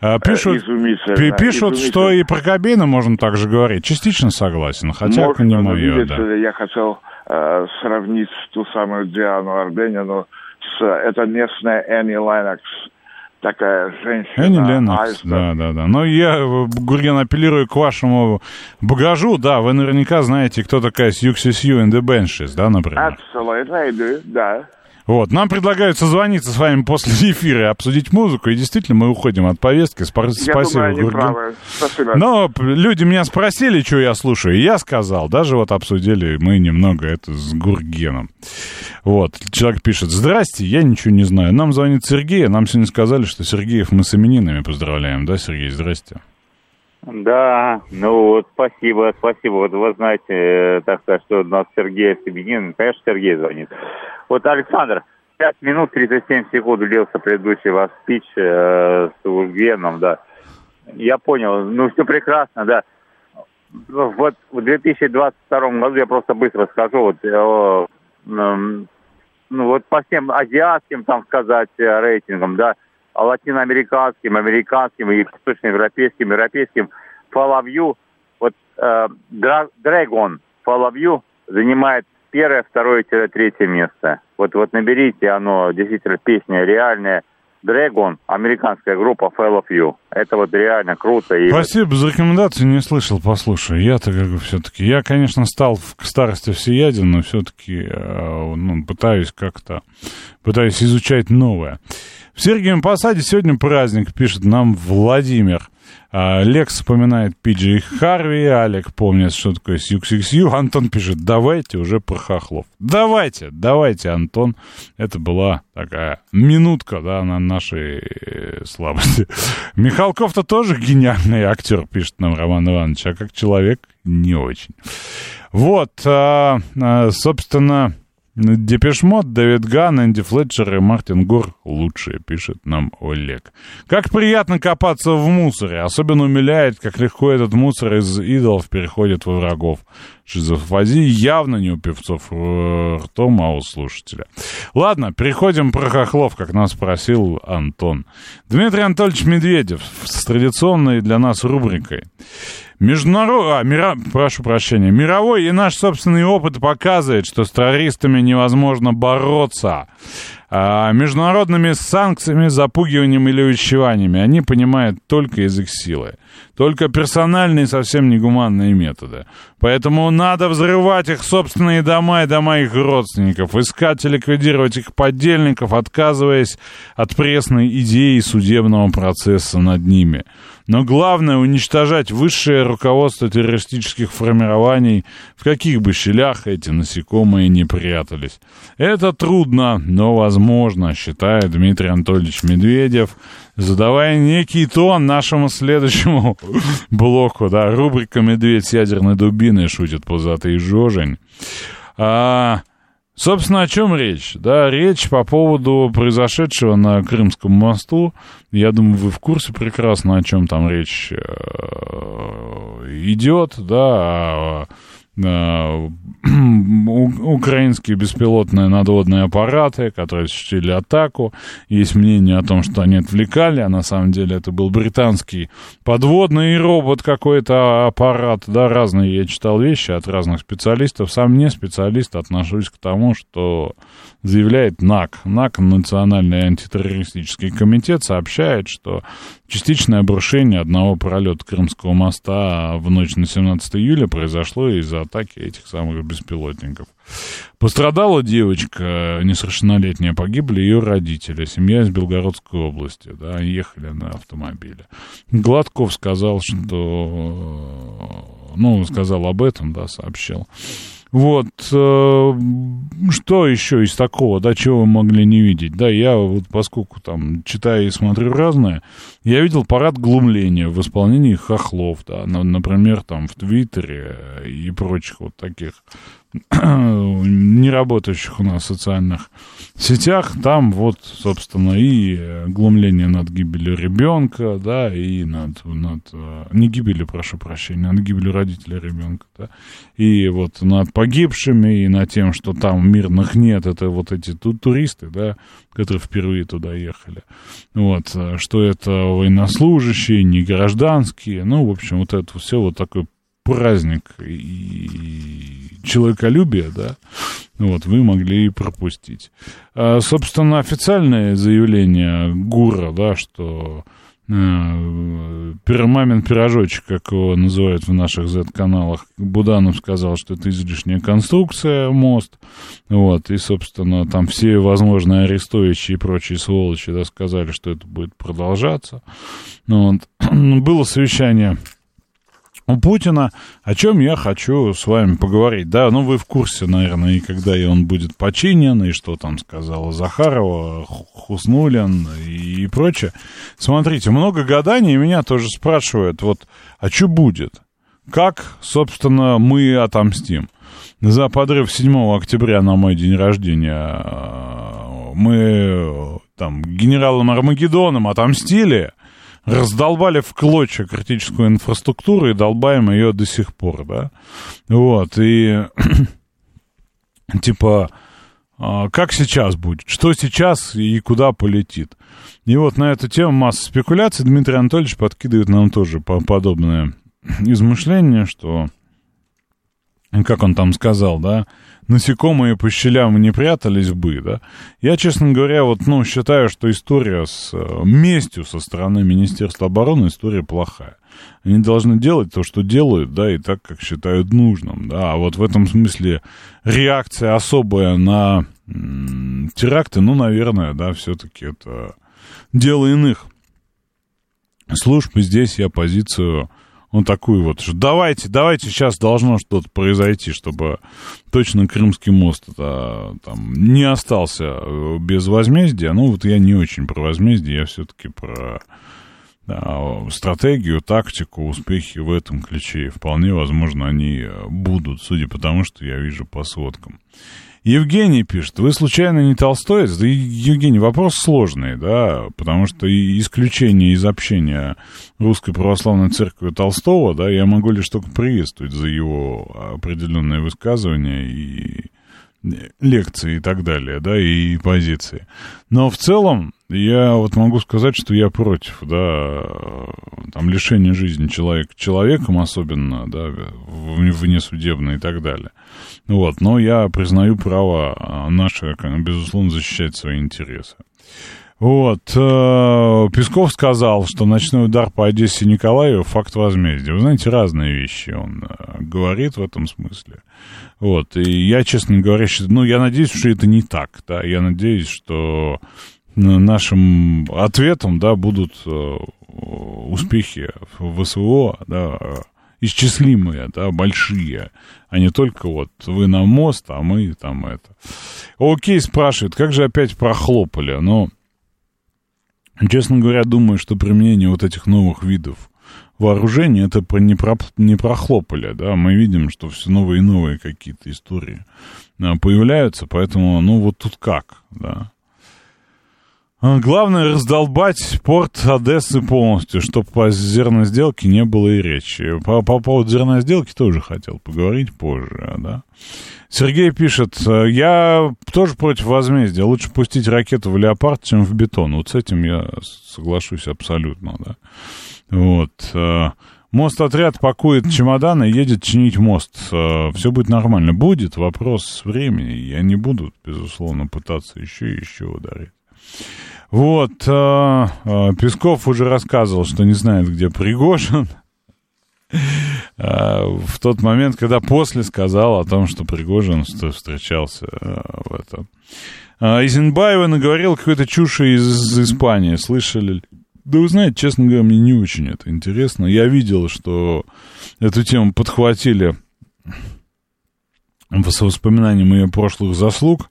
Э, Пишут, изумительно, пи- пишут изумительно. что и про Кобейна можно также говорить. Частично согласен, хотя не Можно, но, мое, видите да. я хотел э, сравнить ту самую Диану Арбенину с... Это местная Энни Леннокс, такая женщина. Энни айсберг. да, да, да. Но я, э, Гурген, апеллирую к вашему багажу, да, вы наверняка знаете, кто такая Сьюкси Сью and the Banshees, да, например. Absolutely, I do, да. Вот, нам предлагают созвониться с вами после эфира и обсудить музыку, и действительно мы уходим от повестки. Спа- Я Спасибо, думаю, правы. Спасибо. Но люди меня спросили, что я слушаю, и я сказал. Даже вот обсудили мы немного это с Гургеном. Вот, человек пишет, здрасте, я ничего не знаю. Нам звонит Сергей, нам сегодня сказали, что Сергеев мы с именинами поздравляем. Да, Сергей, здрасте. Да, ну вот спасибо, спасибо. Вот вы знаете, э, так сказать, что у нас Сергей Себенин, конечно, Сергей звонит. Вот Александр, 5 минут 37 секунд длился предыдущий ваш спич э, с Ургеном, да. Я понял, ну все прекрасно, да. Ну, Вот в 2022 году я просто быстро скажу, вот, э, м, ну вот по всем азиатским, там сказать, э, рейтингам, да, а латиноамериканским, американским и восточноевропейским, европейским Fall of You, вот э, Dragon Fall of You занимает первое, второе, третье место. Вот, вот наберите, оно действительно песня реальная. Dragon, американская группа Fall of You. Это вот реально круто. И Спасибо за рекомендацию, не слышал, послушай. Я-то как бы все-таки... Я, конечно, стал к старости всеяден, но все-таки ну, пытаюсь как-то... Пытаюсь изучать новое. В Сергиевом Посаде сегодня праздник, пишет нам Владимир. А, Лекс вспоминает Пиджи Харви, Алек помнит, что такое Сью. Антон пишет, давайте уже про хохлов. Давайте, давайте, Антон. Это была такая минутка, да, на нашей э, слабости. Михалков-то тоже гениальный актер, пишет нам Роман Иванович, а как человек не очень. Вот, а, а, собственно, Депешмот, Дэвид Ган, Энди Флетчер и Мартин Гор лучшие, пишет нам Олег. Как приятно копаться в мусоре. Особенно умиляет, как легко этот мусор из идолов переходит во врагов. Шизофазия явно не у певцов ртом, а у слушателя. Ладно, переходим про хохлов, как нас просил Антон. Дмитрий Анатольевич Медведев с традиционной для нас рубрикой. Международ... А, мира... Прошу прощения. Мировой и наш собственный опыт показывает, что с террористами невозможно бороться. А, международными санкциями, запугиванием или увещеваниями они понимают только язык силы. Только персональные, совсем негуманные методы. Поэтому надо взрывать их собственные дома и дома их родственников, искать и ликвидировать их подельников, отказываясь от пресной идеи судебного процесса над ними. Но главное уничтожать высшее руководство террористических формирований, в каких бы щелях эти насекомые не прятались. Это трудно, но возможно, считает Дмитрий Анатольевич Медведев, задавая некий тон нашему следующему блоку, да, рубрика «Медведь с ядерной дубиной» шутит пузатый жожень. А, Собственно, о чем речь? Да, речь по поводу произошедшего на Крымском мосту. Я думаю, вы в курсе прекрасно, о чем там речь э, идет, да, украинские беспилотные надводные аппараты, которые осуществили атаку. Есть мнение о том, что они отвлекали, а на самом деле это был британский подводный робот какой-то аппарат, да, разные я читал вещи от разных специалистов. Сам не специалист, отношусь к тому, что заявляет НАК. НАК, Национальный антитеррористический комитет, сообщает, что частичное обрушение одного пролета Крымского моста в ночь на 17 июля произошло из-за атаки этих самых беспилотников. Пострадала девочка несовершеннолетняя, погибли ее родители, семья из Белгородской области, да, ехали на автомобиле. Гладков сказал, что, ну, сказал об этом, да, сообщил. Вот, э, что еще из такого, да, чего вы могли не видеть? Да, я вот поскольку там читаю и смотрю разное, я видел парад глумления в исполнении хохлов, да, например, там в Твиттере и прочих вот таких не работающих у нас социальных сетях, там вот, собственно, и глумление над гибелью ребенка, да, и над, над э, не гибелью, прошу прощения, над гибелью родителя ребенка, да, и вот над погибшими, и над тем, что там мирных нет, это вот эти тут туристы, да, которые впервые туда ехали, вот, э, что это военнослужащие, не гражданские, ну, в общем, вот это все вот такой праздник и человеколюбие, да, вот, вы могли и пропустить. А, собственно, официальное заявление ГУРа, да, что э, Пиромамин пирожочек, как его называют в наших Z-каналах, Буданов сказал, что это излишняя конструкция, мост, вот, и, собственно, там все возможные арестующие и прочие сволочи, да, сказали, что это будет продолжаться. Ну, вот. Было совещание у Путина, о чем я хочу с вами поговорить. Да, ну вы в курсе, наверное, и когда и он будет починен, и что там сказала Захарова, Хуснулин и, прочее. Смотрите, много гаданий, меня тоже спрашивают, вот, а что будет? Как, собственно, мы отомстим? За подрыв 7 октября на мой день рождения мы там генералом Армагеддоном отомстили, раздолбали в клочья критическую инфраструктуру и долбаем ее до сих пор, да. Вот, и типа, а, как сейчас будет, что сейчас и куда полетит. И вот на эту тему масса спекуляций. Дмитрий Анатольевич подкидывает нам тоже подобное измышление, что, как он там сказал, да, насекомые по щелям не прятались бы, да. Я, честно говоря, вот, ну, считаю, что история с э, местью со стороны Министерства обороны история плохая. Они должны делать то, что делают, да, и так, как считают нужным, да. А вот в этом смысле реакция особая на теракты, ну, наверное, да, все-таки это дело иных служб. И здесь я позицию ну, такую вот, давайте, давайте, сейчас должно что-то произойти, чтобы точно Крымский мост это, там, не остался э, без возмездия. Ну, вот я не очень про возмездие, я все-таки про да, стратегию, тактику, успехи в этом ключе. И вполне возможно, они будут, судя по тому, что я вижу по сводкам. Евгений пишет, вы случайно не толстоец? Да, Евгений, вопрос сложный, да, потому что исключение из общения Русской Православной Церкви Толстого, да, я могу лишь только приветствовать за его определенные высказывания и лекции и так далее, да, и позиции. Но в целом я вот могу сказать, что я против, да, там, лишения жизни человека человеком особенно, да, внесудебно и так далее. Вот, но я признаю право наше, безусловно, защищать свои интересы. Вот, э, Песков сказал, что ночной удар по Одессе Николаеву факт возмездия. Вы знаете, разные вещи он э, говорит в этом смысле. Вот, и я, честно говоря, ну, я надеюсь, что это не так, да, я надеюсь, что нашим ответом, да, будут э, успехи в СВО, да, исчислимые, да, большие, а не только вот вы на мост, а мы там это. Окей, спрашивает, как же опять прохлопали? Ну, честно говоря, думаю, что применение вот этих новых видов вооружения это не, про, не прохлопали, да, мы видим, что все новые и новые какие-то истории а, появляются, поэтому, ну, вот тут как, да. А, Главное раздолбать порт Одессы полностью, чтобы по зерносделке не было и речи. По, по поводу зерносделки тоже хотел поговорить позже, да. Сергей пишет, я тоже против возмездия. Лучше пустить ракету в леопард, чем в бетон. Вот с этим я соглашусь абсолютно, да. Вот. э, Мост-отряд пакует чемоданы едет чинить мост. Все будет нормально. Будет вопрос времени. Я не буду, безусловно, пытаться еще и еще ударить. Вот, э, э, Песков уже рассказывал, что не знает, где Пригожин. Э, В тот момент, когда после сказал о том, что Пригожин встречался в этом. Изенбаева наговорил какой-то чуши из Испании. Слышали? ли? Да вы знаете, честно говоря, мне не очень это интересно. Я видел, что эту тему подхватили с воспоминанием ее прошлых заслуг.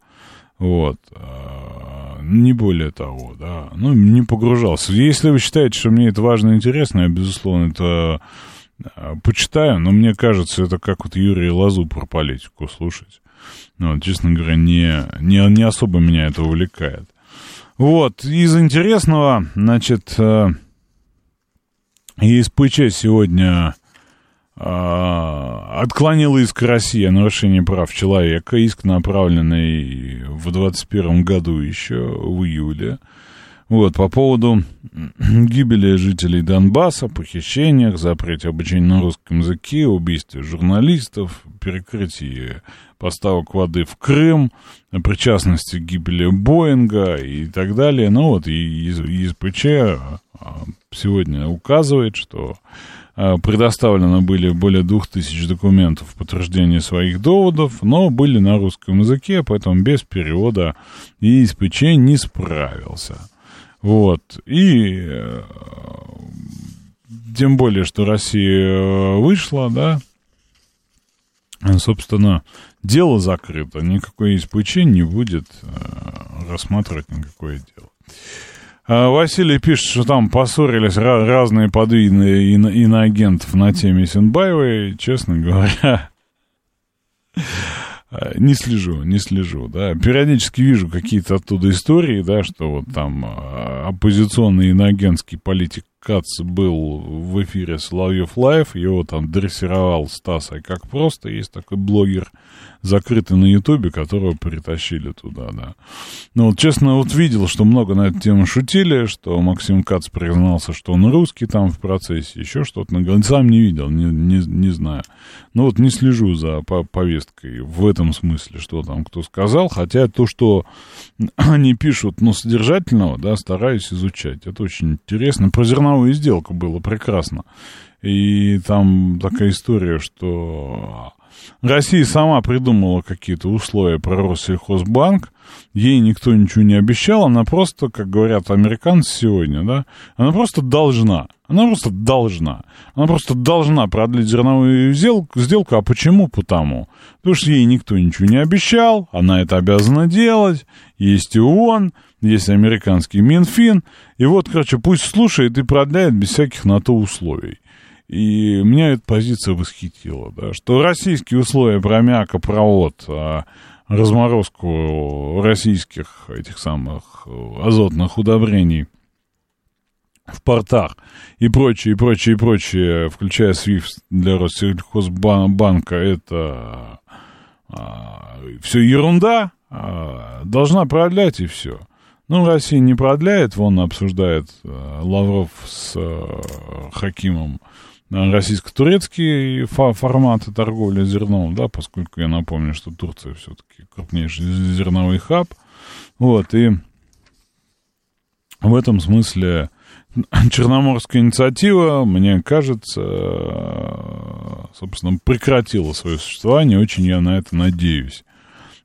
Вот. Не более того, да. Ну, не погружался. Если вы считаете, что мне это важно и интересно, я, безусловно, это а, почитаю, но мне кажется, это как вот Юрий Лазу про политику слушать. Ну, честно говоря, не, не, не особо меня это увлекает. Вот, из интересного, значит, э, ЕСПЧ сегодня э, отклонил иск России о нарушении прав человека, иск, направленный в 2021 году еще, в июле. Вот, по поводу гибели жителей Донбасса, похищениях, запрете обучения на русском языке, убийстве журналистов, перекрытии поставок воды в Крым, причастности к гибели Боинга и так далее. Ну вот, и ИСПЧ а, сегодня указывает, что а, предоставлено были более двух тысяч документов в подтверждение своих доводов, но были на русском языке, поэтому без перевода ИСПЧ не справился. Вот. И э, тем более, что Россия э, вышла, да, собственно, дело закрыто, никакой ИСПЧ не будет э, рассматривать никакое дело. А Василий пишет, что там поссорились разные подвидные ино- иноагентов на теме Синбаевой. Честно говоря, э, не слежу, не слежу, да. Периодически вижу какие-то оттуда истории, да, что вот там э, оппозиционный иноагентский политик Кац был в эфире Соловьев Лайв, его там дрессировал Стас, и как просто, есть такой блогер, закрытый на Ютубе, которого притащили туда, да. Ну, вот, честно, вот видел, что много на эту тему шутили, что Максим Кац признался, что он русский там в процессе, еще что-то. Но сам не видел, не, не, не знаю. Ну, вот не слежу за по- повесткой в этом смысле, что там кто сказал, хотя то, что они пишут, ну, содержательного, да, стараюсь изучать. Это очень интересно. Про зерновую сделку было прекрасно. И там такая история, что Россия сама придумала какие-то условия про Россельхозбанк, ей никто ничего не обещал, она просто, как говорят американцы сегодня, да, она просто должна, она просто должна, она просто должна продлить зерновую сделку, а почему? Потому, потому что ей никто ничего не обещал, она это обязана делать, есть и ООН, есть американский Минфин, и вот, короче, пусть слушает и продляет без всяких на то условий. И меня эта позиция восхитила, да, что российские условия про мякопровод, а, разморозку российских этих самых э, азотных удобрений в портах и прочее, и прочее, и прочее, включая SWIFT для Россельхозбанка, это все ерунда, а, должна продлять и все. Ну, Россия не продляет, вон обсуждает э, Лавров с э, Хакимом э, российско-турецкие форматы торговли зерном, да, поскольку я напомню, что Турция все-таки крупнейший зерновой хаб. Вот, и в этом смысле Черноморская инициатива, мне кажется, собственно, прекратила свое существование. Очень я на это надеюсь.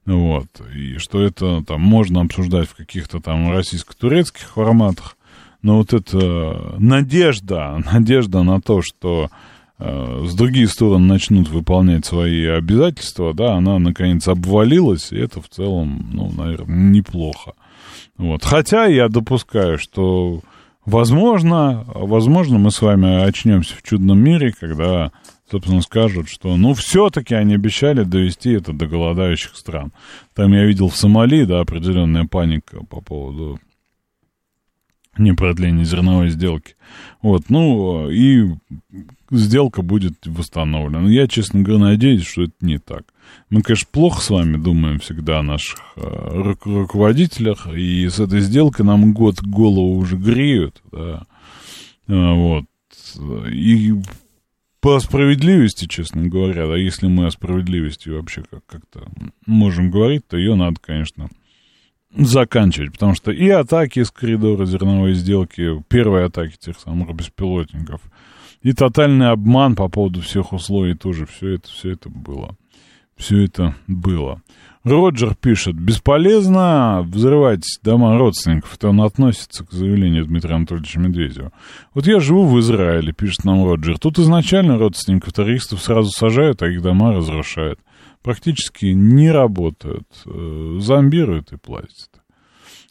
Вот. И что это там можно обсуждать в каких-то там российско-турецких форматах. Но вот эта надежда, надежда на то, что э, с другие стороны начнут выполнять свои обязательства, да, она наконец обвалилась, и это в целом, ну, наверное, неплохо. Вот. Хотя я допускаю, что возможно, возможно, мы с вами очнемся в чудном мире, когда, собственно, скажут, что, ну, все-таки они обещали довести это до голодающих стран. Там я видел в Сомали, да, определенная паника по поводу не продление зерновой сделки. Вот, ну, и сделка будет восстановлена. Я, честно говоря, надеюсь, что это не так. Мы, конечно, плохо с вами думаем всегда о наших э, руководителях, и с этой сделкой нам год голову уже греют, да. А, вот. И по справедливости, честно говоря, да, если мы о справедливости вообще как- как-то можем говорить, то ее надо, конечно, заканчивать, потому что и атаки из коридора зерновой сделки, первые атаки тех самых беспилотников, и тотальный обман по поводу всех условий тоже, все это, все это было. Все это было. Роджер пишет, бесполезно взрывать дома родственников. Это он относится к заявлению Дмитрия Анатольевича Медведева. Вот я живу в Израиле, пишет нам Роджер. Тут изначально родственников террористов сразу сажают, а их дома разрушают. Практически не работают. Э, Зомбируют и платят.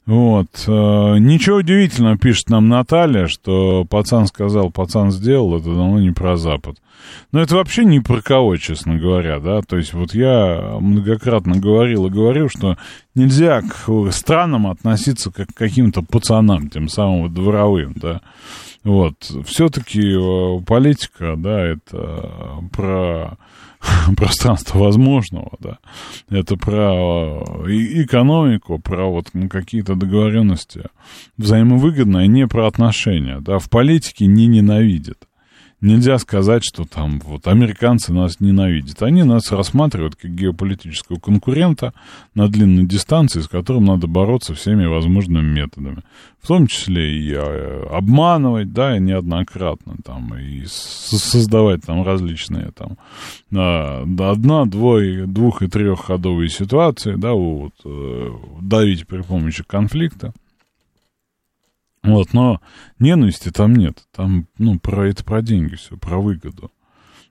Вот. э, Ничего удивительного, пишет нам Наталья, что пацан сказал, пацан сделал, это давно не про Запад. Но это вообще не про кого, честно говоря, да. То есть вот я многократно говорил и говорю, что нельзя к странам относиться как к каким-то пацанам, тем самым дворовым, да. Вот. Все-таки политика, да, это про пространство возможного, да. Это про и- экономику, про вот ну, какие-то договоренности взаимовыгодные, не про отношения, да. В политике не ненавидят. Нельзя сказать, что там вот американцы нас ненавидят. Они нас рассматривают как геополитического конкурента на длинной дистанции, с которым надо бороться всеми возможными методами. В том числе и э, обманывать, да, и неоднократно там, и создавать там различные там да, одна, двое, двух- и трехходовые ситуации, да, вот, э, давить при помощи конфликта. Вот, но ненависти там нет. Там, ну, про это про деньги все, про выгоду.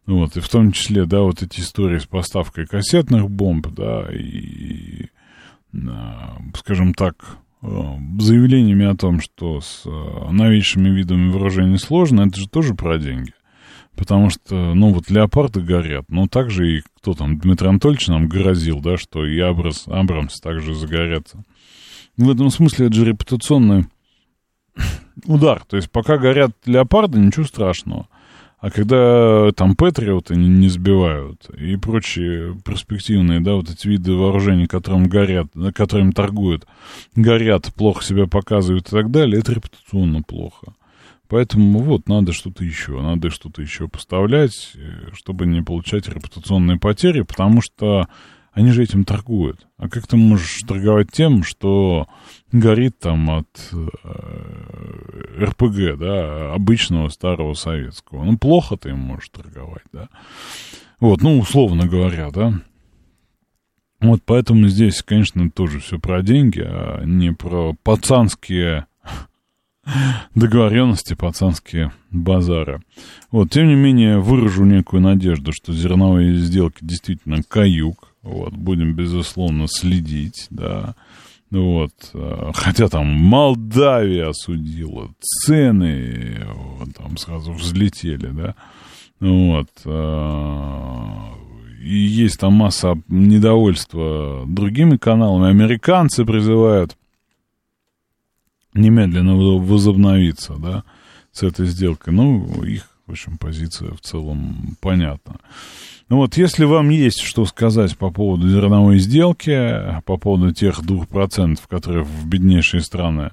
Вот, и в том числе, да, вот эти истории с поставкой кассетных бомб, да, и, а, скажем так, э, заявлениями о том, что с э, новейшими видами вооружений сложно, это же тоже про деньги. Потому что, ну, вот леопарды горят, но также и кто там, Дмитрий Анатольевич нам грозил, да, что и Абрас, Абрамс также загорятся. В этом смысле это же репутационный удар. То есть пока горят леопарды, ничего страшного. А когда там патриоты не, не сбивают и прочие перспективные, да, вот эти виды вооружений, которым горят, да, которыми торгуют, горят, плохо себя показывают и так далее, это репутационно плохо. Поэтому вот надо что-то еще, надо что-то еще поставлять, э, чтобы не получать репутационные потери, потому что они же этим торгуют. А как ты можешь торговать тем, что горит там от э, РПГ, да, обычного старого советского? Ну, плохо ты им можешь торговать, да. Вот, ну, условно говоря, да. Вот поэтому здесь, конечно, тоже все про деньги, а не про пацанские договоренности, пацанские базары. Вот, тем не менее, выражу некую надежду, что зерновые сделки действительно каюк. Вот, будем, безусловно, следить, да. Вот, э, хотя там Молдавия осудила, цены там сразу взлетели, да. Вот, э, и есть там масса недовольства другими каналами. Американцы призывают немедленно возобновиться, да, с этой сделкой. Ну, их, в общем, позиция в целом понятна. Ну вот, если вам есть что сказать по поводу зерновой сделки, по поводу тех 2%, которые в беднейшие страны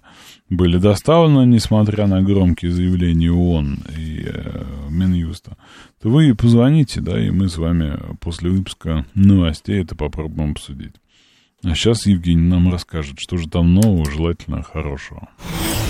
были доставлены, несмотря на громкие заявления ООН и э, Минюста, то вы позвоните, да, и мы с вами после выпуска новостей это попробуем обсудить. А сейчас Евгений нам расскажет, что же там нового, желательно хорошего.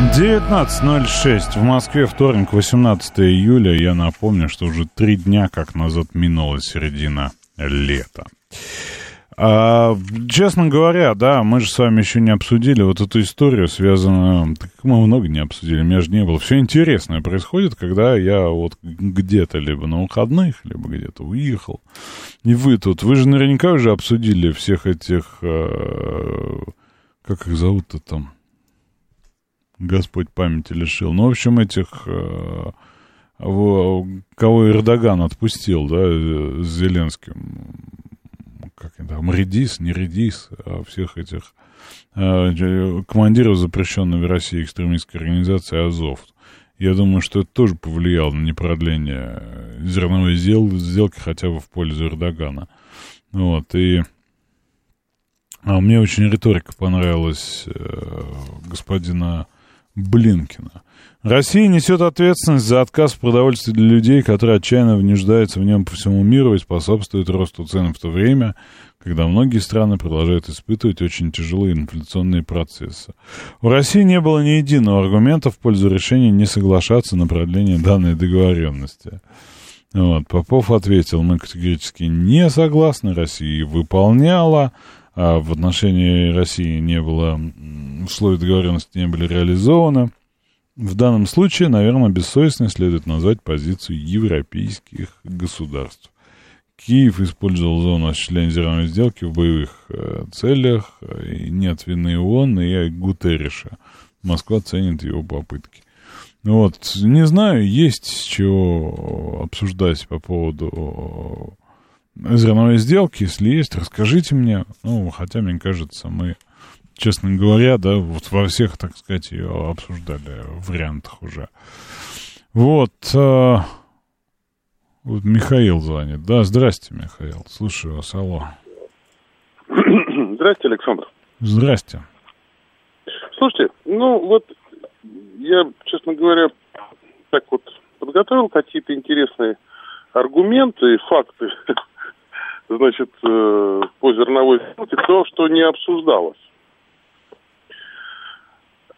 19.06 в Москве, вторник, 18 июля. Я напомню, что уже три дня как назад минула середина лета. А, честно говоря, да, мы же с вами еще не обсудили вот эту историю, связанную... Так мы много не обсудили, меня же не было. Все интересное происходит, когда я вот где-то либо на выходных, либо где-то уехал. И вы тут, вы же наверняка уже обсудили всех этих... Э, как их зовут-то там? Господь памяти лишил. Ну, в общем, этих... Э, кого Эрдоган отпустил, да, с Зеленским как там, Редис, не Редис, а всех этих э, командиров запрещенной в России экстремистской организации Азов. Я думаю, что это тоже повлияло на непродление зерновой сделки хотя бы в пользу Эрдогана. Вот, и а мне очень риторика понравилась э, господина Блинкина. Россия несет ответственность за отказ в продовольствии для людей, которые отчаянно нуждаются в нем по всему миру и способствует росту цен в то время, когда многие страны продолжают испытывать очень тяжелые инфляционные процессы. У России не было ни единого аргумента в пользу решения не соглашаться на продление данной договоренности. Вот, Попов ответил, мы категорически не согласны, Россия выполняла, а в отношении России не было, условия договоренности не были реализованы. В данном случае, наверное, бессовестно следует назвать позицию европейских государств. Киев использовал зону осуществления зерновой сделки в боевых э, целях, и нет вины ООН и Гутерриша. Москва ценит его попытки. Вот, не знаю, есть с чего обсуждать по поводу зерновой сделки. Если есть, расскажите мне. Ну, хотя, мне кажется, мы честно говоря, да, вот во всех, так сказать, ее обсуждали вариантах уже. Вот, э, вот Михаил звонит. Да, здрасте, Михаил. Слушаю вас, алло. Здрасте, Александр. Здрасте. Слушайте, ну вот я, честно говоря, так вот подготовил какие-то интересные аргументы и факты, значит, э, по зерновой сделке, то, что не обсуждалось.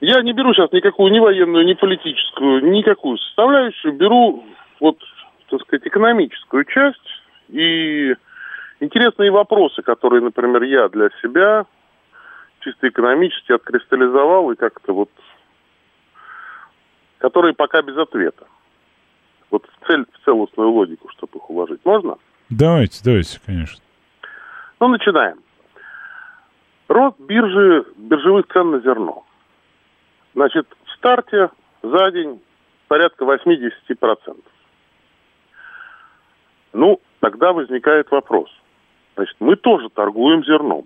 Я не беру сейчас никакую ни военную, ни политическую, никакую составляющую. Беру вот, так сказать, экономическую часть и интересные вопросы, которые, например, я для себя чисто экономически откристаллизовал и как-то вот, которые пока без ответа. Вот в, цель, в целостную логику, чтобы их уложить. Можно? Давайте, давайте, конечно. Ну, начинаем. Рост биржи, биржевых цен на зерно. Значит, в старте за день порядка 80%. Ну, тогда возникает вопрос. Значит, мы тоже торгуем зерном.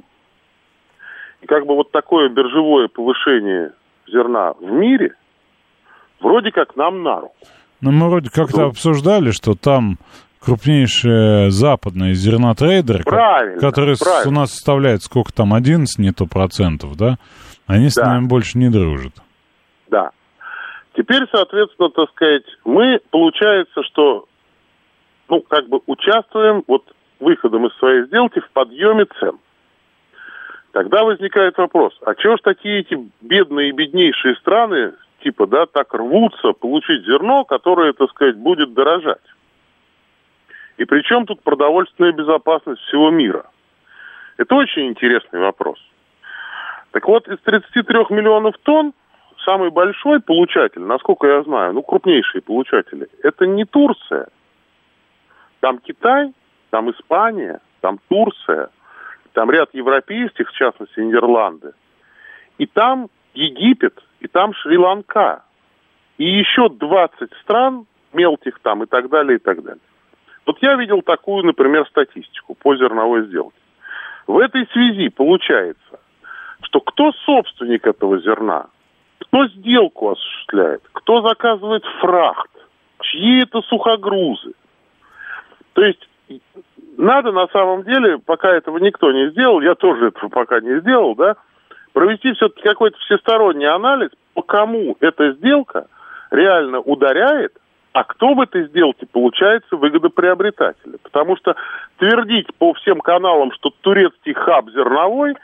И как бы вот такое биржевое повышение зерна в мире вроде как нам на руку. Ну, мы вроде как-то ну, обсуждали, что там крупнейшие западные зернотрейдеры, правильно, которые правильно. у нас составляют сколько там, 11 не то процентов, да? Они да. с нами больше не дружат. Да. Теперь, соответственно, так сказать, мы, получается, что, ну, как бы участвуем вот выходом из своей сделки в подъеме цен. Тогда возникает вопрос, а чего ж такие эти бедные и беднейшие страны, типа, да, так рвутся получить зерно, которое, так сказать, будет дорожать? И при чем тут продовольственная безопасность всего мира? Это очень интересный вопрос. Так вот, из 33 миллионов тонн самый большой получатель, насколько я знаю, ну, крупнейшие получатели, это не Турция. Там Китай, там Испания, там Турция, там ряд европейских, в частности, Нидерланды. И там Египет, и там Шри-Ланка. И еще 20 стран мелких там и так далее, и так далее. Вот я видел такую, например, статистику по зерновой сделке. В этой связи получается, что кто собственник этого зерна? Кто сделку осуществляет? Кто заказывает фрахт? Чьи это сухогрузы? То есть надо на самом деле, пока этого никто не сделал, я тоже этого пока не сделал, да, провести все-таки какой-то всесторонний анализ, по кому эта сделка реально ударяет, а кто в этой сделке получается выгодоприобретателем. Потому что твердить по всем каналам, что турецкий хаб зерновой,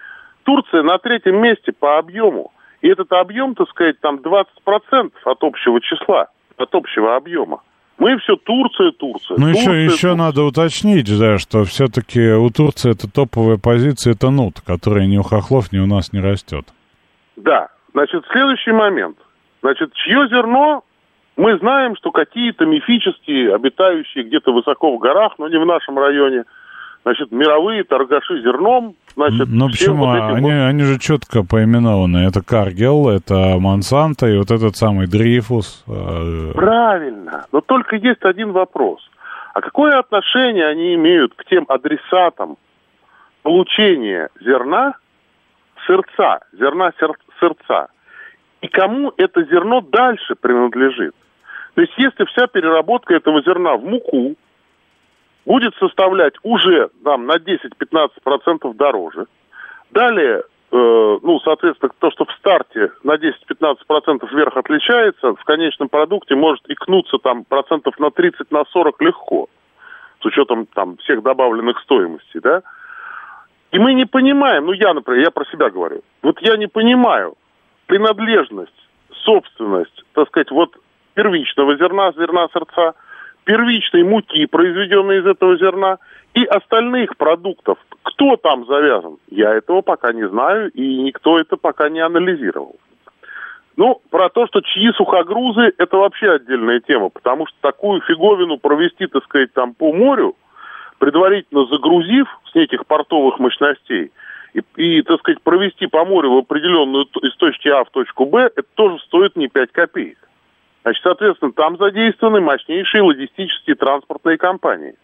Турция на третьем месте по объему. И этот объем, так сказать, там 20% от общего числа, от общего объема. Мы все Турция, Турция. Ну, Турция, еще, еще Турция. надо уточнить, да, что все-таки у Турции это топовая позиция, это нут, которая ни у хохлов, ни у нас не растет. Да. Значит, следующий момент. Значит, чье зерно, мы знаем, что какие-то мифические, обитающие где-то высоко в горах, но не в нашем районе, значит, мировые торгаши зерном, значит, Ну почему? вот этим они, вот- они же четко поименованы. Это Каргел, это Монсанто и вот этот самый Дрейфус. э, Правильно. Но только есть один вопрос. А какое отношение они имеют к тем адресатам получения зерна сырца, зерна сер- сырца? И кому это зерно дальше принадлежит? То есть если вся переработка этого зерна в муку будет составлять уже нам на 10-15% дороже, далее, э, ну, соответственно, то, что в старте на 10-15% вверх отличается, в конечном продукте может икнуться там процентов на 30, на 40 легко, с учетом там всех добавленных стоимостей, да? И мы не понимаем, ну я, например, я про себя говорю, вот я не понимаю принадлежность, собственность, так сказать, вот первичного зерна, зерна сырца, первичной муки, произведенной из этого зерна, и остальных продуктов. Кто там завязан? Я этого пока не знаю, и никто это пока не анализировал. Ну, про то, что чьи сухогрузы, это вообще отдельная тема, потому что такую фиговину провести, так сказать, там по морю, предварительно загрузив с неких портовых мощностей, и, и, так сказать, провести по морю в определенную из точки А в точку Б, это тоже стоит не 5 копеек. Значит, соответственно, там задействованы мощнейшие логистические транспортные компании.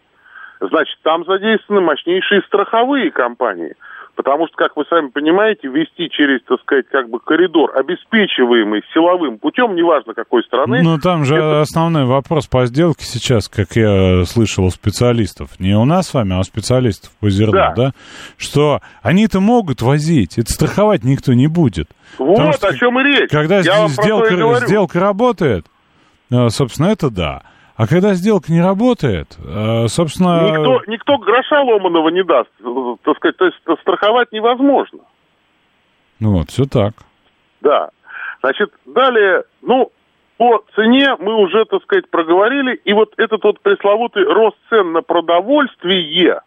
Значит, там задействованы мощнейшие страховые компании. Потому что, как вы сами понимаете, вести через, так сказать, как бы коридор, обеспечиваемый силовым путем, неважно какой страны, Ну, там же это- основной вопрос по сделке сейчас, как я слышал у специалистов, не у нас с вами, а у специалистов по зерну, Да. да, что они-то могут возить, это страховать никто не будет. Вот что о чем и речь. Когда Я сделка, сделка работает, собственно, это да. А когда сделка не работает, э, собственно... Никто, никто гроша ломаного не даст, э, так сказать, то есть э, страховать невозможно. Ну вот, все так. Да. Значит, далее, ну, по цене мы уже, так сказать, проговорили. И вот этот вот пресловутый рост цен на продовольствие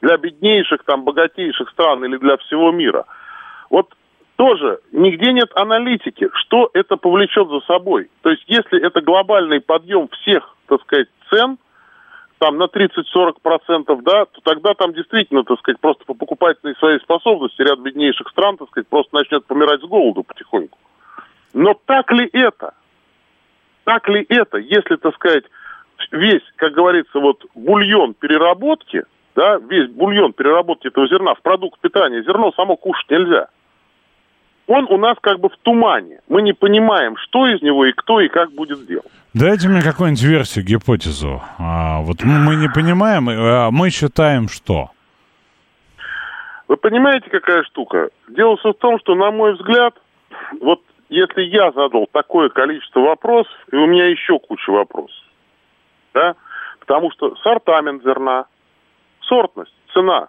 для беднейших, там, богатейших стран или для всего мира, вот тоже нигде нет аналитики, что это повлечет за собой. То есть, если это глобальный подъем всех, так сказать, цен, там на 30-40%, да, то тогда там действительно, так сказать, просто по покупательной своей способности ряд беднейших стран, так сказать, просто начнет помирать с голоду потихоньку. Но так ли это? Так ли это, если, так сказать, весь, как говорится, вот бульон переработки, да, весь бульон переработки этого зерна в продукт питания, зерно само кушать нельзя. Он у нас как бы в тумане. Мы не понимаем, что из него и кто и как будет сделан. Дайте мне какую-нибудь версию, гипотезу. А, вот мы мы не понимаем, а мы считаем, что... Вы понимаете, какая штука? Дело все в том, что, на мой взгляд, вот если я задал такое количество вопросов, и у меня еще куча вопросов, да, потому что сортамент зерна, сортность, цена.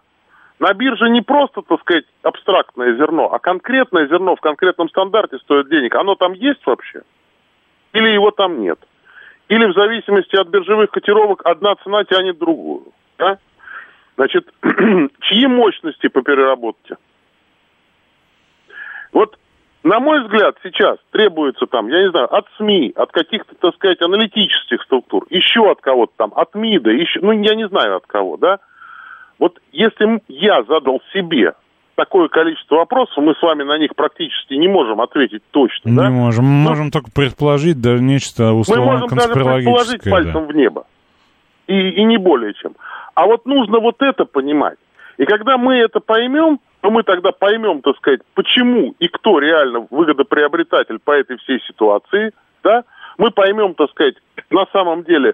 На бирже не просто, так сказать, абстрактное зерно, а конкретное зерно в конкретном стандарте стоит денег. Оно там есть вообще? Или его там нет? Или в зависимости от биржевых котировок одна цена тянет другую? Да? Значит, чьи мощности по переработке? Вот, на мой взгляд, сейчас требуется там, я не знаю, от СМИ, от каких-то, так сказать, аналитических структур, еще от кого-то там, от МИДа, еще, ну, я не знаю от кого, да? Вот если я задал себе такое количество вопросов, мы с вами на них практически не можем ответить точно, Не да? можем. Мы можем только предположить, да, нечто Мы условно можем даже предположить пальцем да. в небо. И, и не более чем. А вот нужно вот это понимать. И когда мы это поймем, то мы тогда поймем, так сказать, почему и кто реально выгодоприобретатель по этой всей ситуации, да? Мы поймем, так сказать, на самом деле,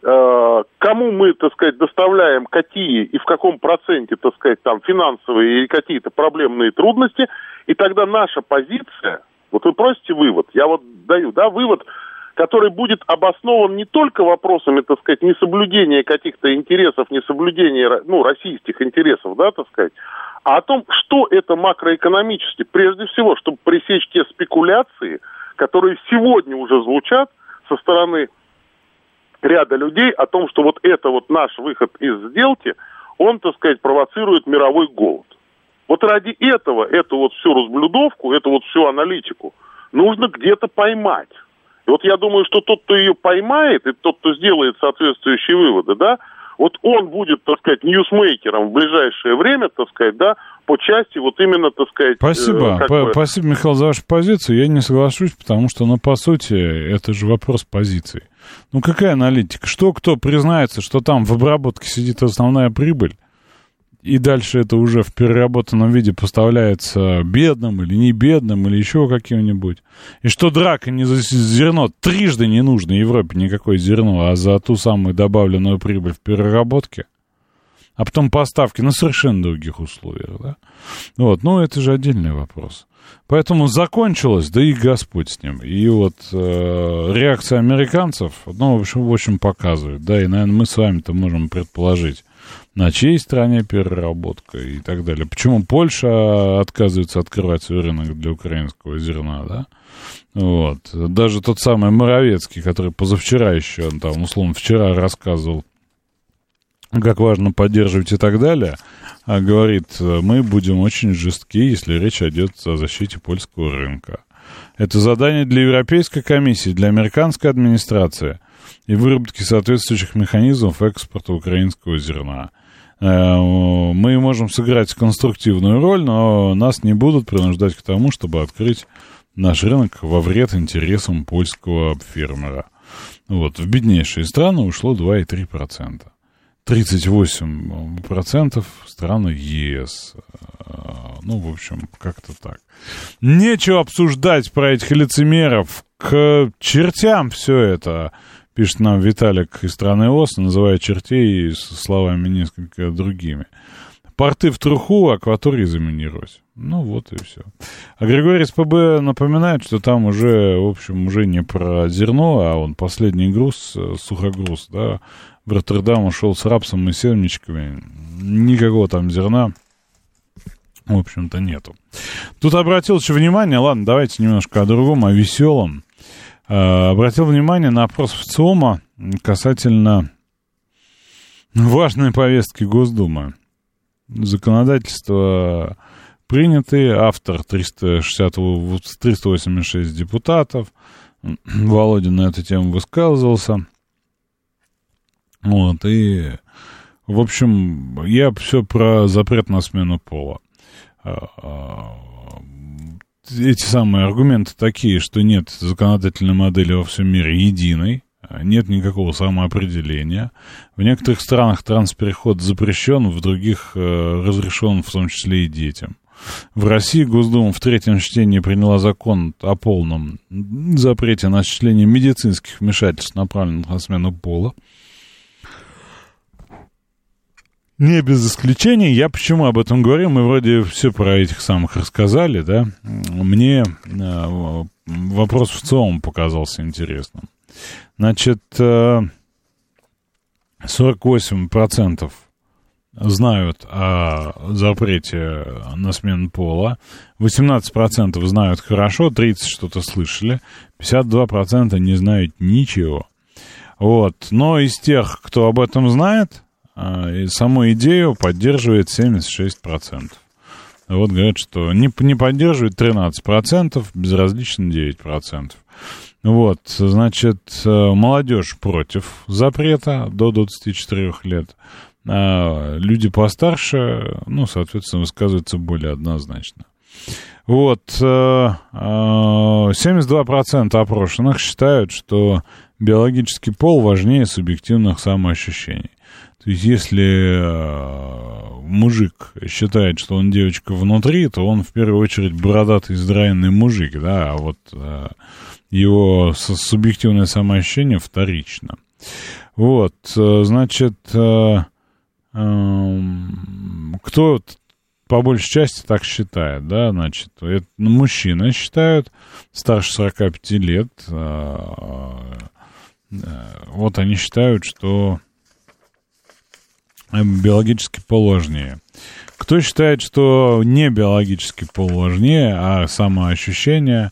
кому мы, так сказать, доставляем какие и в каком проценте, так сказать, там финансовые или какие-то проблемные трудности, и тогда наша позиция, вот вы просите вывод, я вот даю, да, вывод, который будет обоснован не только вопросами, так сказать, несоблюдения каких-то интересов, несоблюдения, ну, российских интересов, да, так сказать, а о том, что это макроэкономически, прежде всего, чтобы пресечь те спекуляции, которые сегодня уже звучат со стороны ряда людей о том, что вот это вот наш выход из сделки, он, так сказать, провоцирует мировой голод. Вот ради этого, эту вот всю разблюдовку, эту вот всю аналитику нужно где-то поймать. И вот я думаю, что тот, кто ее поймает, и тот, кто сделает соответствующие выводы, да, вот он будет, так сказать, ньюсмейкером в ближайшее время, так сказать, да, по части вот именно, так сказать... Спасибо, э, спасибо, Михаил, за вашу позицию. Я не соглашусь, потому что, ну, по сути, это же вопрос позиции. Ну, какая аналитика? Что кто признается, что там в обработке сидит основная прибыль? И дальше это уже в переработанном виде поставляется бедным или не бедным, или еще каким-нибудь. И что драка не за зерно, трижды не нужно Европе никакое зерно, а за ту самую добавленную прибыль в переработке, а потом поставки на совершенно других условиях, да? Вот, ну, это же отдельный вопрос. Поэтому закончилось, да и Господь с ним. И вот э, реакция американцев, ну, в общем, в общем, показывает, да, и, наверное, мы с вами-то можем предположить, на чьей стране переработка и так далее. Почему Польша отказывается открывать свой рынок для украинского зерна, да? Вот. Даже тот самый Моровецкий, который позавчера еще, он там, условно, вчера рассказывал, как важно поддерживать и так далее, а говорит, мы будем очень жестки, если речь идет о защите польского рынка. Это задание для Европейской комиссии, для американской администрации и выработки соответствующих механизмов экспорта украинского зерна. Э, мы можем сыграть конструктивную роль, но нас не будут принуждать к тому, чтобы открыть наш рынок во вред интересам польского фермера. Вот, в беднейшие страны ушло 2,3%. 38% страны ЕС. Э, ну, в общем, как-то так. Нечего обсуждать про этих лицемеров. К чертям все это пишет нам Виталик из страны ОС, называя чертей словами несколько другими. Порты в труху, акватории заминировать. Ну вот и все. А Григорий СПБ напоминает, что там уже, в общем, уже не про зерно, а он последний груз, э, сухогруз, да, в Роттердам ушел с рапсом и семечками. Никакого там зерна, в общем-то, нету. Тут обратил еще внимание, ладно, давайте немножко о другом, о веселом. Э, обратил внимание на опрос в ЦИОМа касательно важной повестки Госдумы. Законодательство приняты, автор 360, 386 депутатов, Володин на эту тему высказывался. Вот, и, в общем, я все про запрет на смену пола. А, а, эти самые аргументы такие, что нет законодательной модели во всем мире единой, нет никакого самоопределения. В некоторых странах транспереход запрещен, в других э, разрешен, в том числе и детям. В России Госдума в третьем чтении приняла закон о полном запрете на осуществление медицинских вмешательств, направленных на смену пола. Не без исключений. Я почему об этом говорю? Мы вроде все про этих самых рассказали, да? Мне э, вопрос в целом показался интересным. Значит, э, 48% знают о запрете на смену пола, 18% знают хорошо, 30% что-то слышали, 52% не знают ничего. Вот. Но из тех, кто об этом знает, и саму идею поддерживает 76%. Вот говорят, что не, не поддерживает 13%, безразлично 9%. Вот, значит, э, молодежь против запрета до 24 лет. А люди постарше, ну, соответственно, высказываются более однозначно. Вот, 72% э, э, опрошенных считают, что биологический пол важнее субъективных самоощущений. То есть, если э, мужик считает, что он девочка внутри, то он в первую очередь бородатый, здравенный мужик, да, а вот э, его субъективное самоощущение вторично. Вот, э, значит, э, э, кто по большей части так считает, да, значит, это, ну, мужчины считают старше 45 лет, вот они считают, что биологический пол важнее. Кто считает, что не биологический пол важнее, а самоощущение,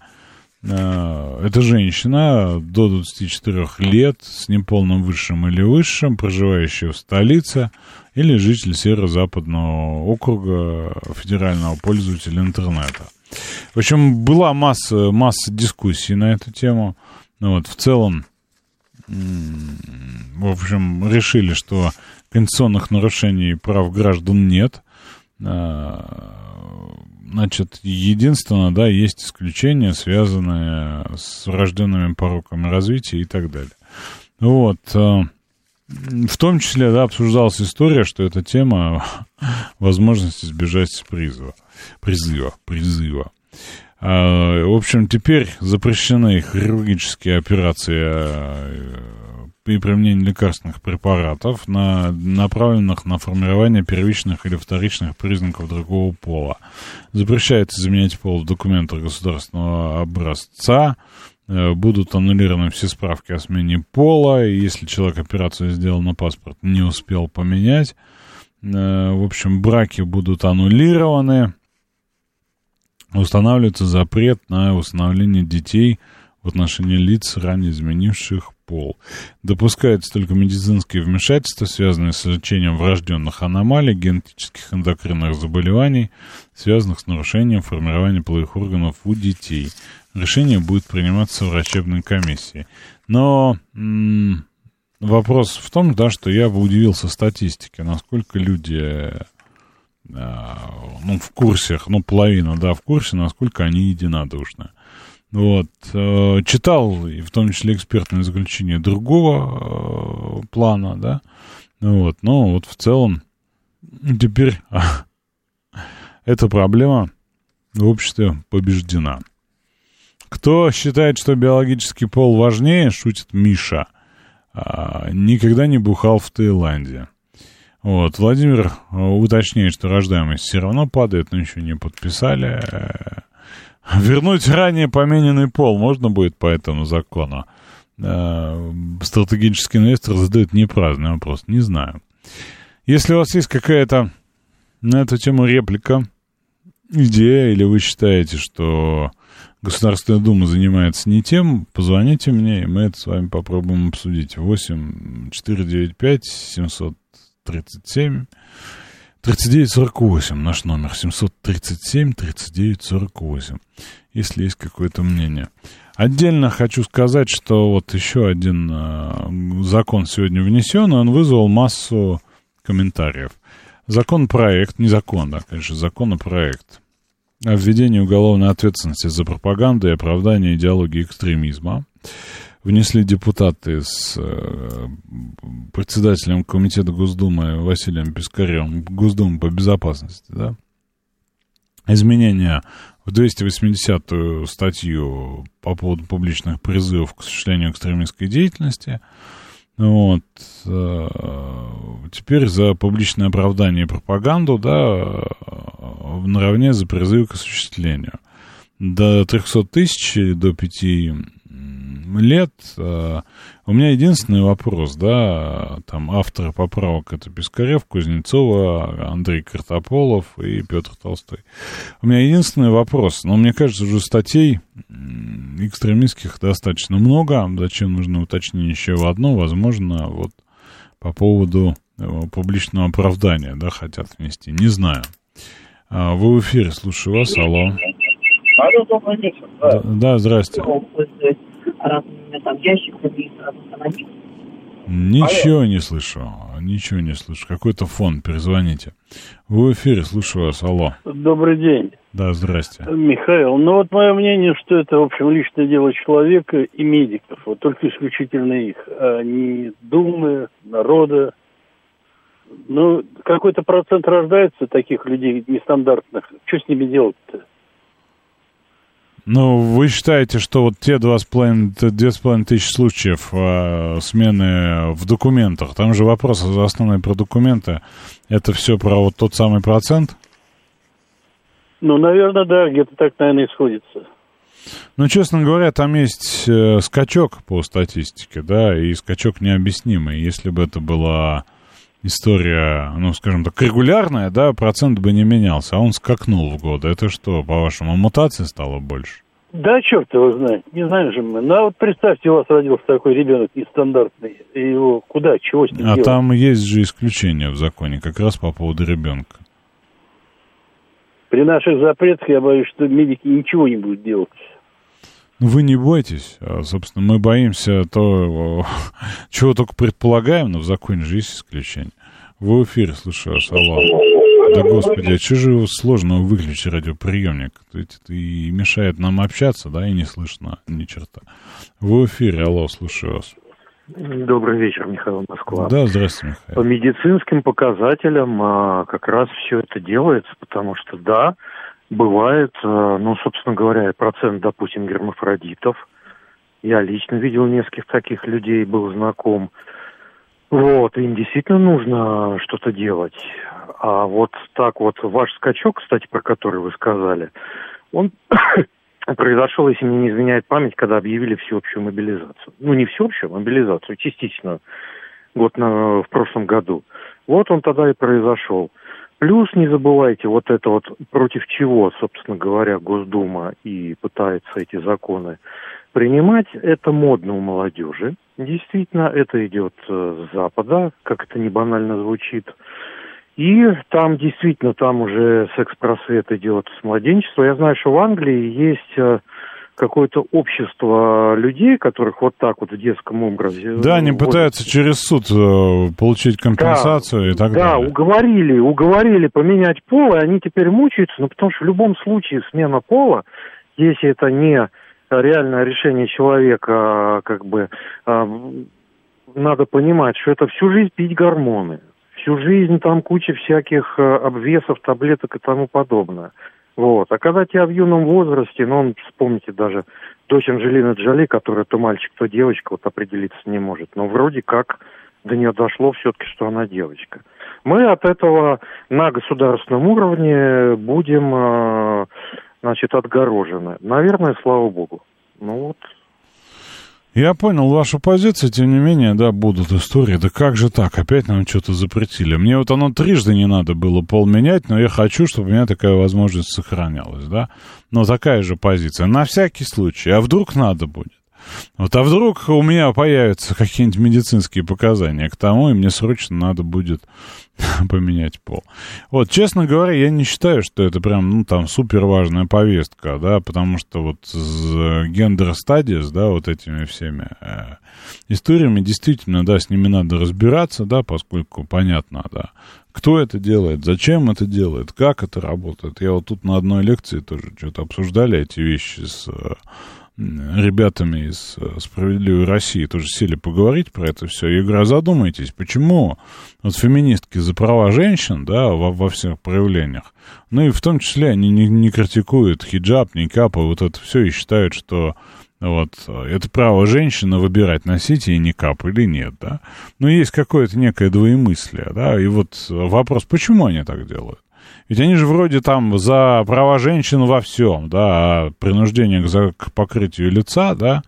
Э, это женщина до 24 лет с неполным высшим или высшим, проживающая в столице, или житель северо-западного округа федерального пользователя интернета. В общем, была масса, масса дискуссий на эту тему. Ну, вот, в целом, в общем, решили, что конституционных нарушений прав граждан нет. А, значит, единственное, да, есть исключения, связанные с врожденными пороками развития и так далее. Вот. А, в том числе, да, обсуждалась история, что эта тема возможности сбежать с призыва. Призыва. Призыва. А, в общем, теперь запрещены хирургические операции э, при применении лекарственных препаратов, на, направленных на формирование первичных или вторичных признаков другого пола. Запрещается заменять пол в документах государственного образца, э, будут аннулированы все справки о смене пола, и если человек операцию сделал на паспорт, не успел поменять. Э, в общем, браки будут аннулированы. Устанавливается запрет на усыновление детей в отношении лиц, ранее изменивших пол. Допускается только медицинские вмешательства, связанные с лечением врожденных аномалий, генетических эндокринных заболеваний, связанных с нарушением формирования половых органов у детей. Решение будет приниматься врачебной комиссией. Но м- вопрос в том, да, что я бы удивился статистике, насколько люди э, ну, в курсе, ну, половина, да, в курсе, насколько они единодушны. Вот. Э, читал, и в том числе экспертное заключение другого э, плана, да. Вот. Но вот в целом теперь эта проблема в обществе побеждена. Кто считает, что биологический пол важнее, шутит Миша, а, никогда не бухал в Таиланде. Вот, Владимир э, уточняет, что рождаемость все равно падает, но еще не подписали. Вернуть ранее помененный пол можно будет по этому закону? Э, стратегический инвестор задает непраздный вопрос. Не знаю. Если у вас есть какая-то на эту тему реплика, идея, или вы считаете, что Государственная Дума занимается не тем, позвоните мне, и мы это с вами попробуем обсудить. 8 495 737 3948, наш номер 737-3948, если есть какое-то мнение. Отдельно хочу сказать, что вот еще один э, закон сегодня внесен, и он вызвал массу комментариев. Закон-проект, не закон, да, конечно, законопроект о введении уголовной ответственности за пропаганду и оправдание идеологии экстремизма внесли депутаты с э, председателем комитета Госдумы Василием Пискарем, Госдумы по безопасности, да, изменения в 280-ю статью по поводу публичных призывов к осуществлению экстремистской деятельности. Вот. Э, теперь за публичное оправдание и пропаганду, да, э, наравне за призыв к осуществлению. До 300 тысяч, до 5 лет. Э, у меня единственный вопрос, да, там авторы поправок это Пискарев, Кузнецова, Андрей Картополов и Петр Толстой. У меня единственный вопрос, но мне кажется, уже статей экстремистских достаточно много, зачем нужно уточнить еще одно, возможно, вот по поводу э, публичного оправдания, да, хотят внести, не знаю. А, вы в эфире, слушаю вас, алло. Алло, добрый вечер. Да, да здрасте разными там ящиками сразу установить. Ничего Алло. не слышу, ничего не слышу. Какой-то фон, перезвоните. Вы в эфире, слушаю вас, алло. Добрый день. Да, здрасте. Михаил, ну вот мое мнение, что это, в общем, личное дело человека и медиков. Вот только исключительно их, а не Думы, народа. Ну, какой-то процент рождается таких людей нестандартных. Что с ними делать-то? Ну, вы считаете, что вот те два с половиной тысячи случаев э, смены в документах, там же вопрос основной про документы, это все про вот тот самый процент? Ну, наверное, да, где-то так, наверное, исходится. Ну, честно говоря, там есть э, скачок по статистике, да, и скачок необъяснимый. Если бы это была история, ну, скажем так, регулярная, да, процент бы не менялся, а он скакнул в годы. Это что, по-вашему, мутаций стало больше? Да, черт его знает, не знаем же мы. Ну, а вот представьте, у вас родился такой ребенок нестандартный, и его куда, чего с ним А делать? там есть же исключение в законе, как раз по поводу ребенка. При наших запретах я боюсь, что медики ничего не будут делать. Ну, Вы не бойтесь. А, собственно, мы боимся то, чего только предполагаем, но в законе же есть исключение. Вы в эфире, слушаю вас, алло. Да господи, а что же его сложно выключить радиоприемник? Ведь это и мешает нам общаться, да, и не слышно ни черта. Вы в эфире, алло, слушаю вас. Добрый вечер, Михаил Москва. Да, здравствуйте, По Михаил. медицинским показателям а, как раз все это делается, потому что, да, бывает, а, ну, собственно говоря, процент, допустим, гермафродитов. Я лично видел нескольких таких людей, был знаком. Вот, им действительно нужно что-то делать. А вот так вот, ваш скачок, кстати, про который вы сказали, он произошел, если мне не изменяет память, когда объявили всеобщую мобилизацию. Ну, не всеобщую, а мобилизацию, частично, год на, в прошлом году. Вот он тогда и произошел. Плюс не забывайте, вот это вот против чего, собственно говоря, Госдума и пытается эти законы принимать, это модно у молодежи. Действительно, это идет э, с Запада, как это не банально звучит. И там действительно, там уже секс-просвет идет с младенчества. Я знаю, что в Англии есть э, какое-то общество людей, которых вот так вот в детском образе... Да, они вот- пытаются через суд э, получить компенсацию и так да, далее. уговорили, уговорили поменять пол, и они теперь мучаются, ну, потому что в любом случае смена пола, если это не реальное решение человека, как бы, а, надо понимать, что это всю жизнь пить гормоны, всю жизнь там куча всяких э, обвесов, таблеток и тому подобное. Вот. А когда тебя в юном возрасте, ну, он, вспомните даже дочь Анджелины Джоли, которая то мальчик, то девочка, вот определиться не может. Но вроде как до нее дошло все-таки, что она девочка. Мы от этого на государственном уровне будем, э, значит, отгорожены. Наверное, слава богу. Ну вот, Я понял вашу позицию, тем не менее, да, будут истории. Да как же так? Опять нам что-то запретили. Мне вот оно трижды не надо было пол менять, но я хочу, чтобы у меня такая возможность сохранялась, да? Но такая же позиция. На всякий случай. А вдруг надо будет? Вот, а вдруг у меня появятся какие-нибудь медицинские показания к тому, и мне срочно надо будет поменять пол. Вот, честно говоря, я не считаю, что это прям, ну, там, супер важная повестка, да, потому что вот с гендер стадиес, да, вот этими всеми э, историями, действительно, да, с ними надо разбираться, да, поскольку понятно, да, кто это делает, зачем это делает, как это работает. Я вот тут на одной лекции тоже что-то обсуждали эти вещи с э, ребятами из э, «Справедливой России» тоже сели поговорить про это все. Я говорю, а задумайтесь, почему вот феминистки за права женщин, да, во, во всех проявлениях, ну и в том числе они не, не критикуют хиджаб, никап и вот это все и считают, что вот, это право женщины выбирать, носить ей никап или нет, да. Но есть какое-то некое двоемыслие, да, и вот вопрос, почему они так делают? Ведь они же вроде там за права женщин во всем, да, а принуждение к, к покрытию лица, да,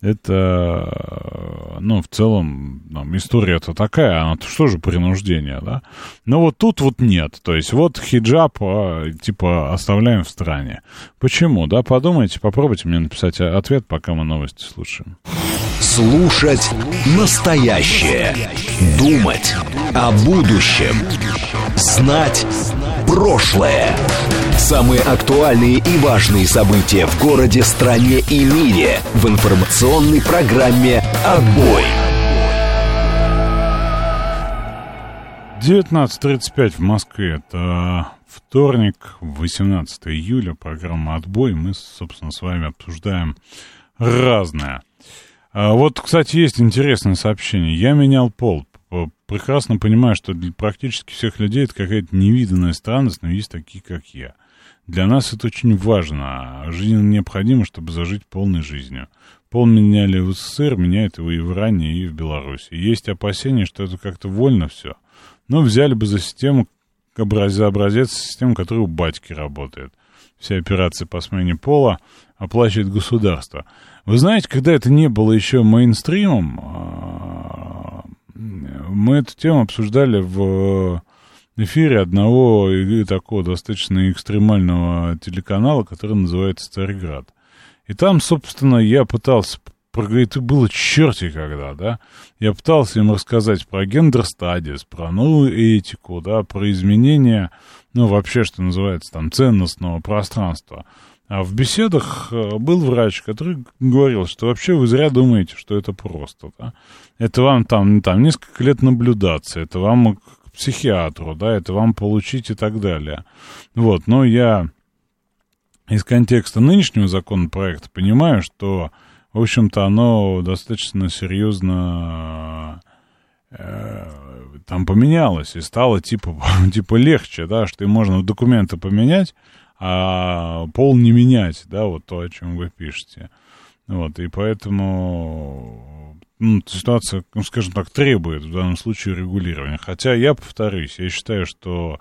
это, ну, в целом, там, история-то такая, она что же принуждение, да? Но вот тут вот нет, то есть вот хиджаб, а, типа, оставляем в стране. Почему, да? Подумайте, попробуйте мне написать ответ, пока мы новости слушаем. Слушать настоящее. Думать о будущем. Знать прошлое. Самые актуальные и важные события в городе, стране и мире в информационной программе «Отбой». 19.35 в Москве. Это вторник, 18 июля, программа «Отбой». Мы, собственно, с вами обсуждаем разное. А вот, кстати, есть интересное сообщение. Я менял пол. П- Прекрасно понимаю, что для практически всех людей это какая-то невиданная странность, но есть такие, как я. Для нас это очень важно. Жизненно необходимо, чтобы зажить полной жизнью. Пол меняли в СССР, меняют его и в Иране, и в Беларуси. Есть опасения, что это как-то вольно все. Но взяли бы за систему, за образец систему, которая у батьки работает. Все операции по смене пола оплачивает государство. Вы знаете, когда это не было еще мейнстримом, а, мы эту тему обсуждали в эфире одного и такого достаточно экстремального телеканала, который называется «Царьград». И там, собственно, я пытался проговорить, это было черти когда, да. Я пытался им рассказать про гендер стадис, про новую этику, да, про изменения, ну, вообще, что называется, там, ценностного пространства. А в беседах э, был врач, который говорил, что вообще вы зря думаете, что это просто, да. Это вам там, там несколько лет наблюдаться, это вам к психиатру, да, это вам получить и так далее. Вот, но я из контекста нынешнего законопроекта понимаю, что, в общем-то, оно достаточно серьезно э, там поменялось и стало типа, типа легче, да, что и можно документы поменять, а пол не менять, да, вот то, о чем вы пишете. Вот, и поэтому ну, ситуация, ну, скажем так, требует в данном случае регулирования. Хотя я повторюсь, я считаю, что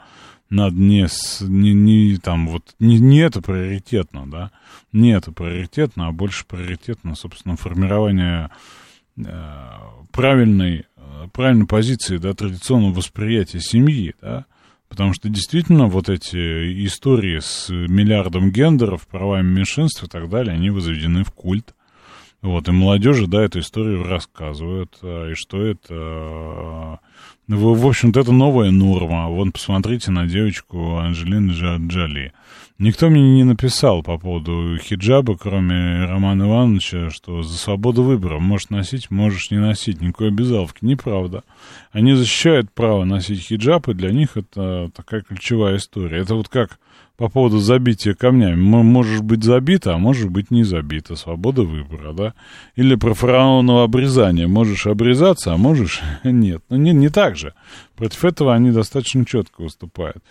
надо не, не, не там вот, не, не это приоритетно, да, не это приоритетно, а больше приоритетно, собственно, формирование э, правильной, э, правильной позиции, да, традиционного восприятия семьи, да, потому что действительно вот эти истории с миллиардом гендеров, правами меньшинств и так далее, они возведены в культ, вот, и молодежи, да, эту историю рассказывают, э, и что это в, в общем-то, это новая норма. Вон, посмотрите на девочку Анджелины Джоли. Никто мне не написал по поводу хиджаба, кроме Романа Ивановича, что за свободу выбора. Можешь носить, можешь не носить. Никакой обязаловки. Неправда. Они защищают право носить хиджаб, и для них это такая ключевая история. Это вот как по поводу забития камнями. Можешь быть забита, а можешь быть не забита. Свобода выбора, да? Или про фараоново обрезание. Можешь обрезаться, а можешь нет. Ну, не, не так же. Против этого они достаточно четко выступают.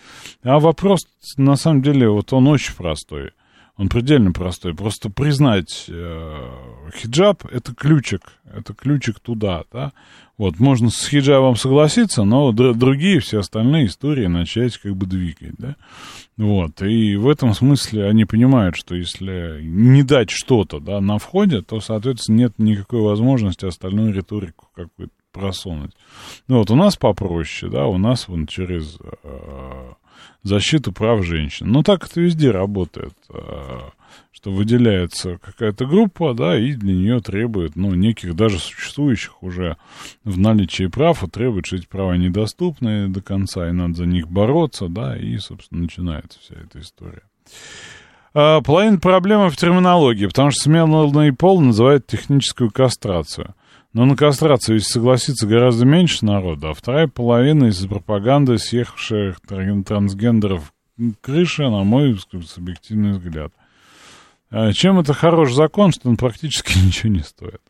А вопрос, на самом деле, вот он очень простой. Он предельно простой. Просто признать э, хиджаб — это ключик. Это ключик туда, да? Вот, можно с хиджабом согласиться, но др- другие все остальные истории начать как бы двигать, да? Вот, и в этом смысле они понимают, что если не дать что-то, да, на входе, то, соответственно, нет никакой возможности остальную риторику какую-то просунуть. Ну, вот у нас попроще, да, у нас вон через э, защиту прав женщин. Ну, так это везде работает. Э, что выделяется какая-то группа, да, и для нее требует, ну, неких даже существующих уже в наличии прав, а требует, что эти права недоступны до конца, и надо за них бороться, да, и, собственно, начинается вся эта история. А, половина проблемы в терминологии, потому что сменный пол называют техническую кастрацию. Но на кастрацию ведь согласится гораздо меньше народа, а вторая половина из-за пропаганды съехавших трансгендеров крыша, на мой субъективный взгляд – чем это хороший закон, что он практически ничего не стоит?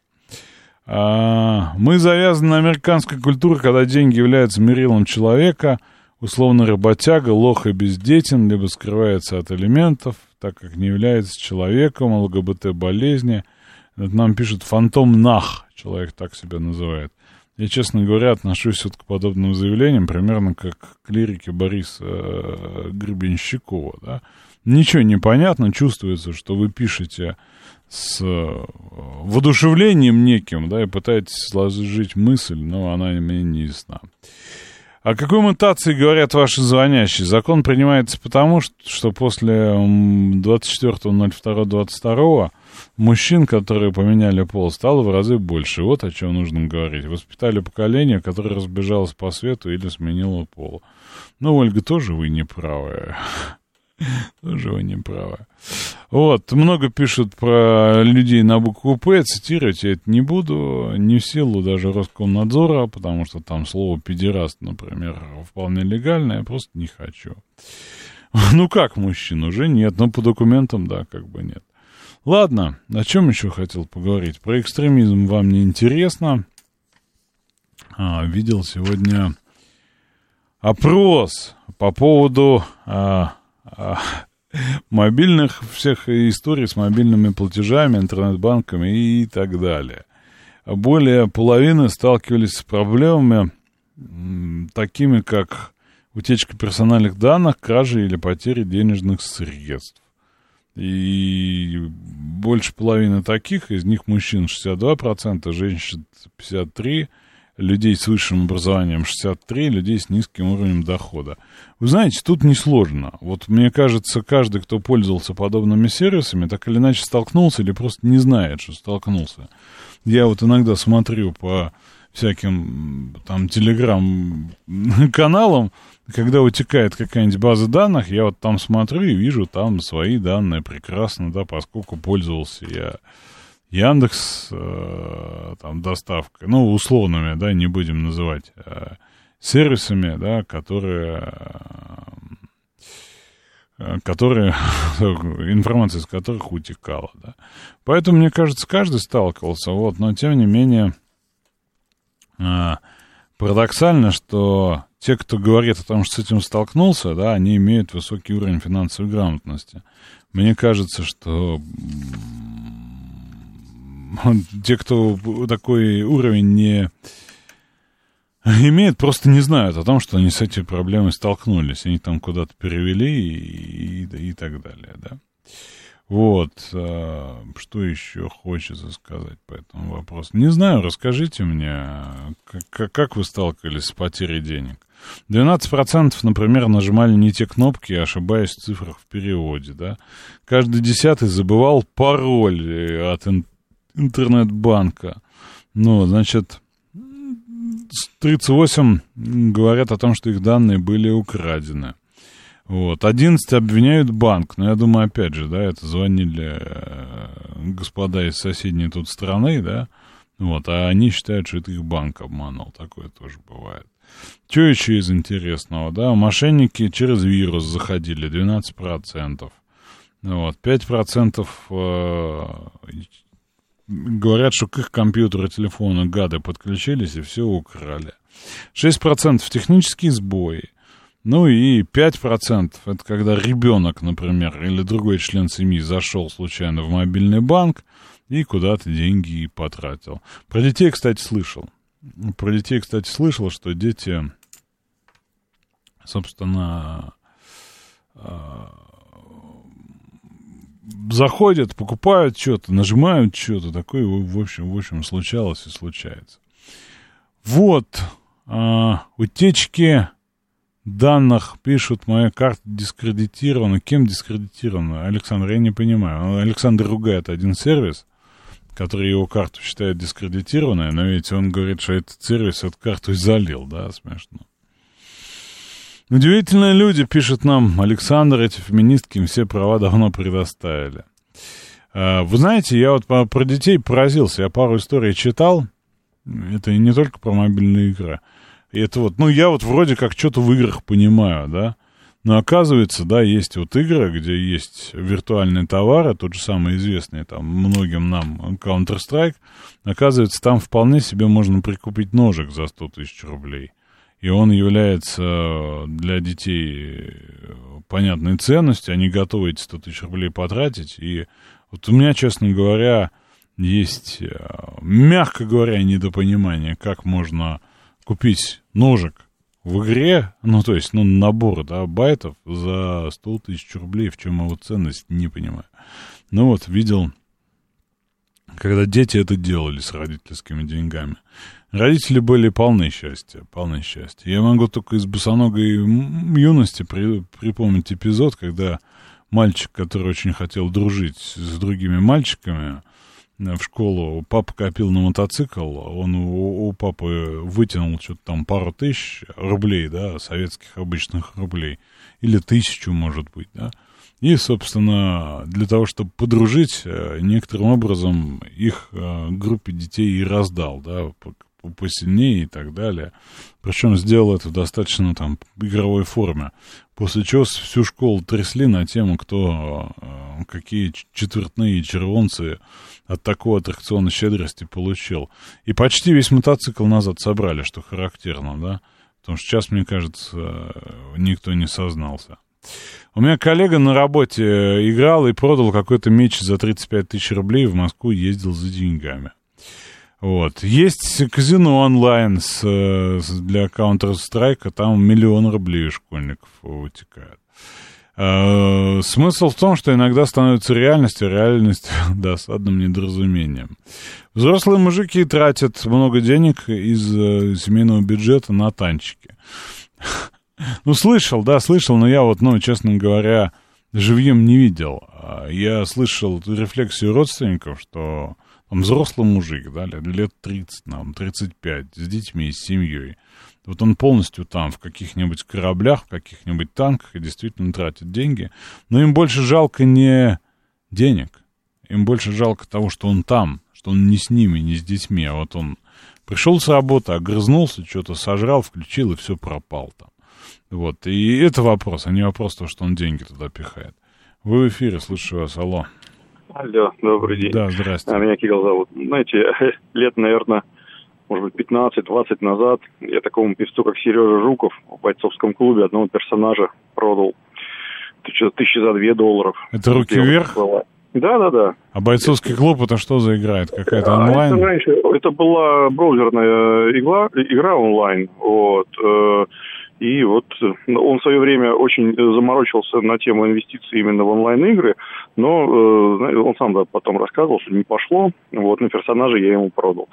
А, мы завязаны на американской культуре, когда деньги являются мерилом человека, условно работяга, лох и бездетен, либо скрывается от элементов, так как не является человеком, ЛГБТ-болезни. Это нам пишет фантом Нах, человек так себя называет. Я, честно говоря, отношусь вот к подобным заявлениям примерно как к лирике Бориса э, Гребенщикова, да, ничего не понятно, чувствуется, что вы пишете с э, воодушевлением неким, да, и пытаетесь сложить мысль, но она мне не ясна. О какой мутации говорят ваши звонящие? Закон принимается потому, что после 24.02.22 мужчин, которые поменяли пол, стало в разы больше. Вот о чем нужно говорить. Воспитали поколение, которое разбежалось по свету или сменило пол. Ну, Ольга, тоже вы не правы. Тоже вы не правы. Вот, много пишут про людей на букву «П», цитировать я это не буду, не в силу даже Роскомнадзора, потому что там слово «педераст», например, вполне легальное, я просто не хочу. Ну как мужчин? Уже нет, но по документам, да, как бы нет. Ладно, о чем еще хотел поговорить? Про экстремизм вам не интересно. А, видел сегодня опрос по поводу а, мобильных всех историй с мобильными платежами, интернет-банками и так далее. Более половины сталкивались с проблемами такими, как утечка персональных данных, кражи или потери денежных средств. И больше половины таких, из них мужчин 62%, женщин 53%, людей с высшим образованием 63, людей с низким уровнем дохода. Вы знаете, тут несложно. Вот мне кажется, каждый, кто пользовался подобными сервисами, так или иначе столкнулся или просто не знает, что столкнулся. Я вот иногда смотрю по всяким там телеграм-каналам, когда утекает какая-нибудь база данных, я вот там смотрю и вижу там свои данные прекрасно, да, поскольку пользовался я Яндекс э, там доставкой, ну, условными, да, не будем называть э, сервисами, да, которые э, которые, информация из которых утекала, да. Поэтому, мне кажется, каждый сталкивался, вот, но тем не менее, парадоксально, что те, кто говорит о том, что с этим столкнулся, да, они имеют высокий уровень финансовой грамотности. Мне кажется, что те, кто такой уровень не имеет, просто не знают о том, что они с этой проблемой столкнулись. Они там куда-то перевели и, и, и так далее, да. Вот, а, что еще хочется сказать по этому вопросу? Не знаю, расскажите мне, как, как вы сталкивались с потерей денег? 12%, например, нажимали не те кнопки, ошибаясь в цифрах в переводе, да. Каждый десятый забывал пароль от интернет-банка. Ну, значит, 38 говорят о том, что их данные были украдены. Вот. 11 обвиняют банк. Но я думаю, опять же, да, это звонили э, господа из соседней тут страны, да, вот, а они считают, что это их банк обманул. Такое тоже бывает. Что еще из интересного, да? Мошенники через вирус заходили, 12%. Вот, 5% э, говорят, что к их компьютеру телефону гады подключились и все украли. 6% технические сбои. Ну и 5% это когда ребенок, например, или другой член семьи зашел случайно в мобильный банк и куда-то деньги потратил. Про детей, кстати, слышал. Про детей, кстати, слышал, что дети, собственно, а, заходят, покупают что-то, нажимают что-то, такое, в общем, в общем, случалось и случается. Вот, а, утечки данных пишут, моя карта дискредитирована. Кем дискредитирована? Александр, я не понимаю. Александр ругает один сервис, который его карту считает дискредитированной, но ведь он говорит, что этот сервис эту карту и залил, да, смешно. Удивительные люди, пишет нам Александр, эти феминистки им все права давно предоставили. А, вы знаете, я вот про детей поразился, я пару историй читал, это не только про мобильные игры. Это вот, ну, я вот вроде как что-то в играх понимаю, да, но оказывается, да, есть вот игры, где есть виртуальные товары, тот же самый известный там многим нам Counter-Strike, оказывается, там вполне себе можно прикупить ножик за 100 тысяч рублей и он является для детей понятной ценностью, они готовы эти 100 тысяч рублей потратить, и вот у меня, честно говоря, есть, э, мягко говоря, недопонимание, как можно купить ножик в игре, ну, то есть, ну, набор, да, байтов за 100 тысяч рублей, в чем его ценность, не понимаю. Ну вот, видел, когда дети это делали с родительскими деньгами. Родители были полны счастья, полны счастья. Я могу только из босоногой юности при, припомнить эпизод, когда мальчик, который очень хотел дружить с другими мальчиками, э, в школу, папа копил на мотоцикл, он у, у папы вытянул что-то там пару тысяч рублей, да, советских обычных рублей, или тысячу, может быть, да, и, собственно, для того, чтобы подружить, э, некоторым образом их э, группе детей и раздал, да, посильнее и так далее. Причем сделал это в достаточно там игровой форме. После чего всю школу трясли на тему, кто э, какие четвертные червонцы от такого аттракциона щедрости получил. И почти весь мотоцикл назад собрали, что характерно, да. Потому что сейчас, мне кажется, никто не сознался. У меня коллега на работе играл и продал какой-то меч за 35 тысяч рублей, в Москву ездил за деньгами. Вот. Есть казино онлайн с, с, для Counter-Strike, там миллион рублей школьников утекают. Э, смысл в том, что иногда становится реальностью, реальность досадным недоразумением. Взрослые мужики тратят много денег из э, семейного бюджета на танчики. Ну, слышал, да, слышал, но я вот, ну, честно говоря, живьем не видел. А Я слышал рефлексию родственников, что там взрослый мужик, да, лет 30, там, 35, с детьми, с семьей. Вот он полностью там, в каких-нибудь кораблях, в каких-нибудь танках, и действительно тратит деньги. Но им больше жалко не денег. Им больше жалко того, что он там, что он не с ними, не с детьми, а вот он пришел с работы, огрызнулся, что-то сожрал, включил, и все пропал там. Вот, и это вопрос, а не вопрос того, что он деньги туда пихает. Вы в эфире, слушаю вас, алло. Алло, добрый день. Да, здрасте. А, Меня Кирилл зовут. Знаете, лет, наверное, может быть, 15-20 назад я такому певцу, как Сережа Жуков, в бойцовском клубе одного персонажа продал тысяча за две долларов. Это руки вверх? Да, да, да. А бойцовский клуб это что за игра? Это какая-то А онлайн? Это, раньше, это была браузерная игра, игра онлайн. Вот. Э, И вот э, он в свое время очень заморочился на тему инвестиций именно в онлайн-игры, но э, он сам да, потом рассказывал, что не пошло. Вот, на персонажа я ему продал.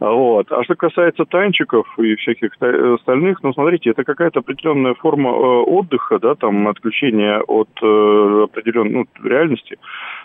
А Вот. А что касается танчиков и всяких та- остальных, ну, смотрите, это какая-то определенная форма э, отдыха, да, там, отключения от э, определенной ну, реальности.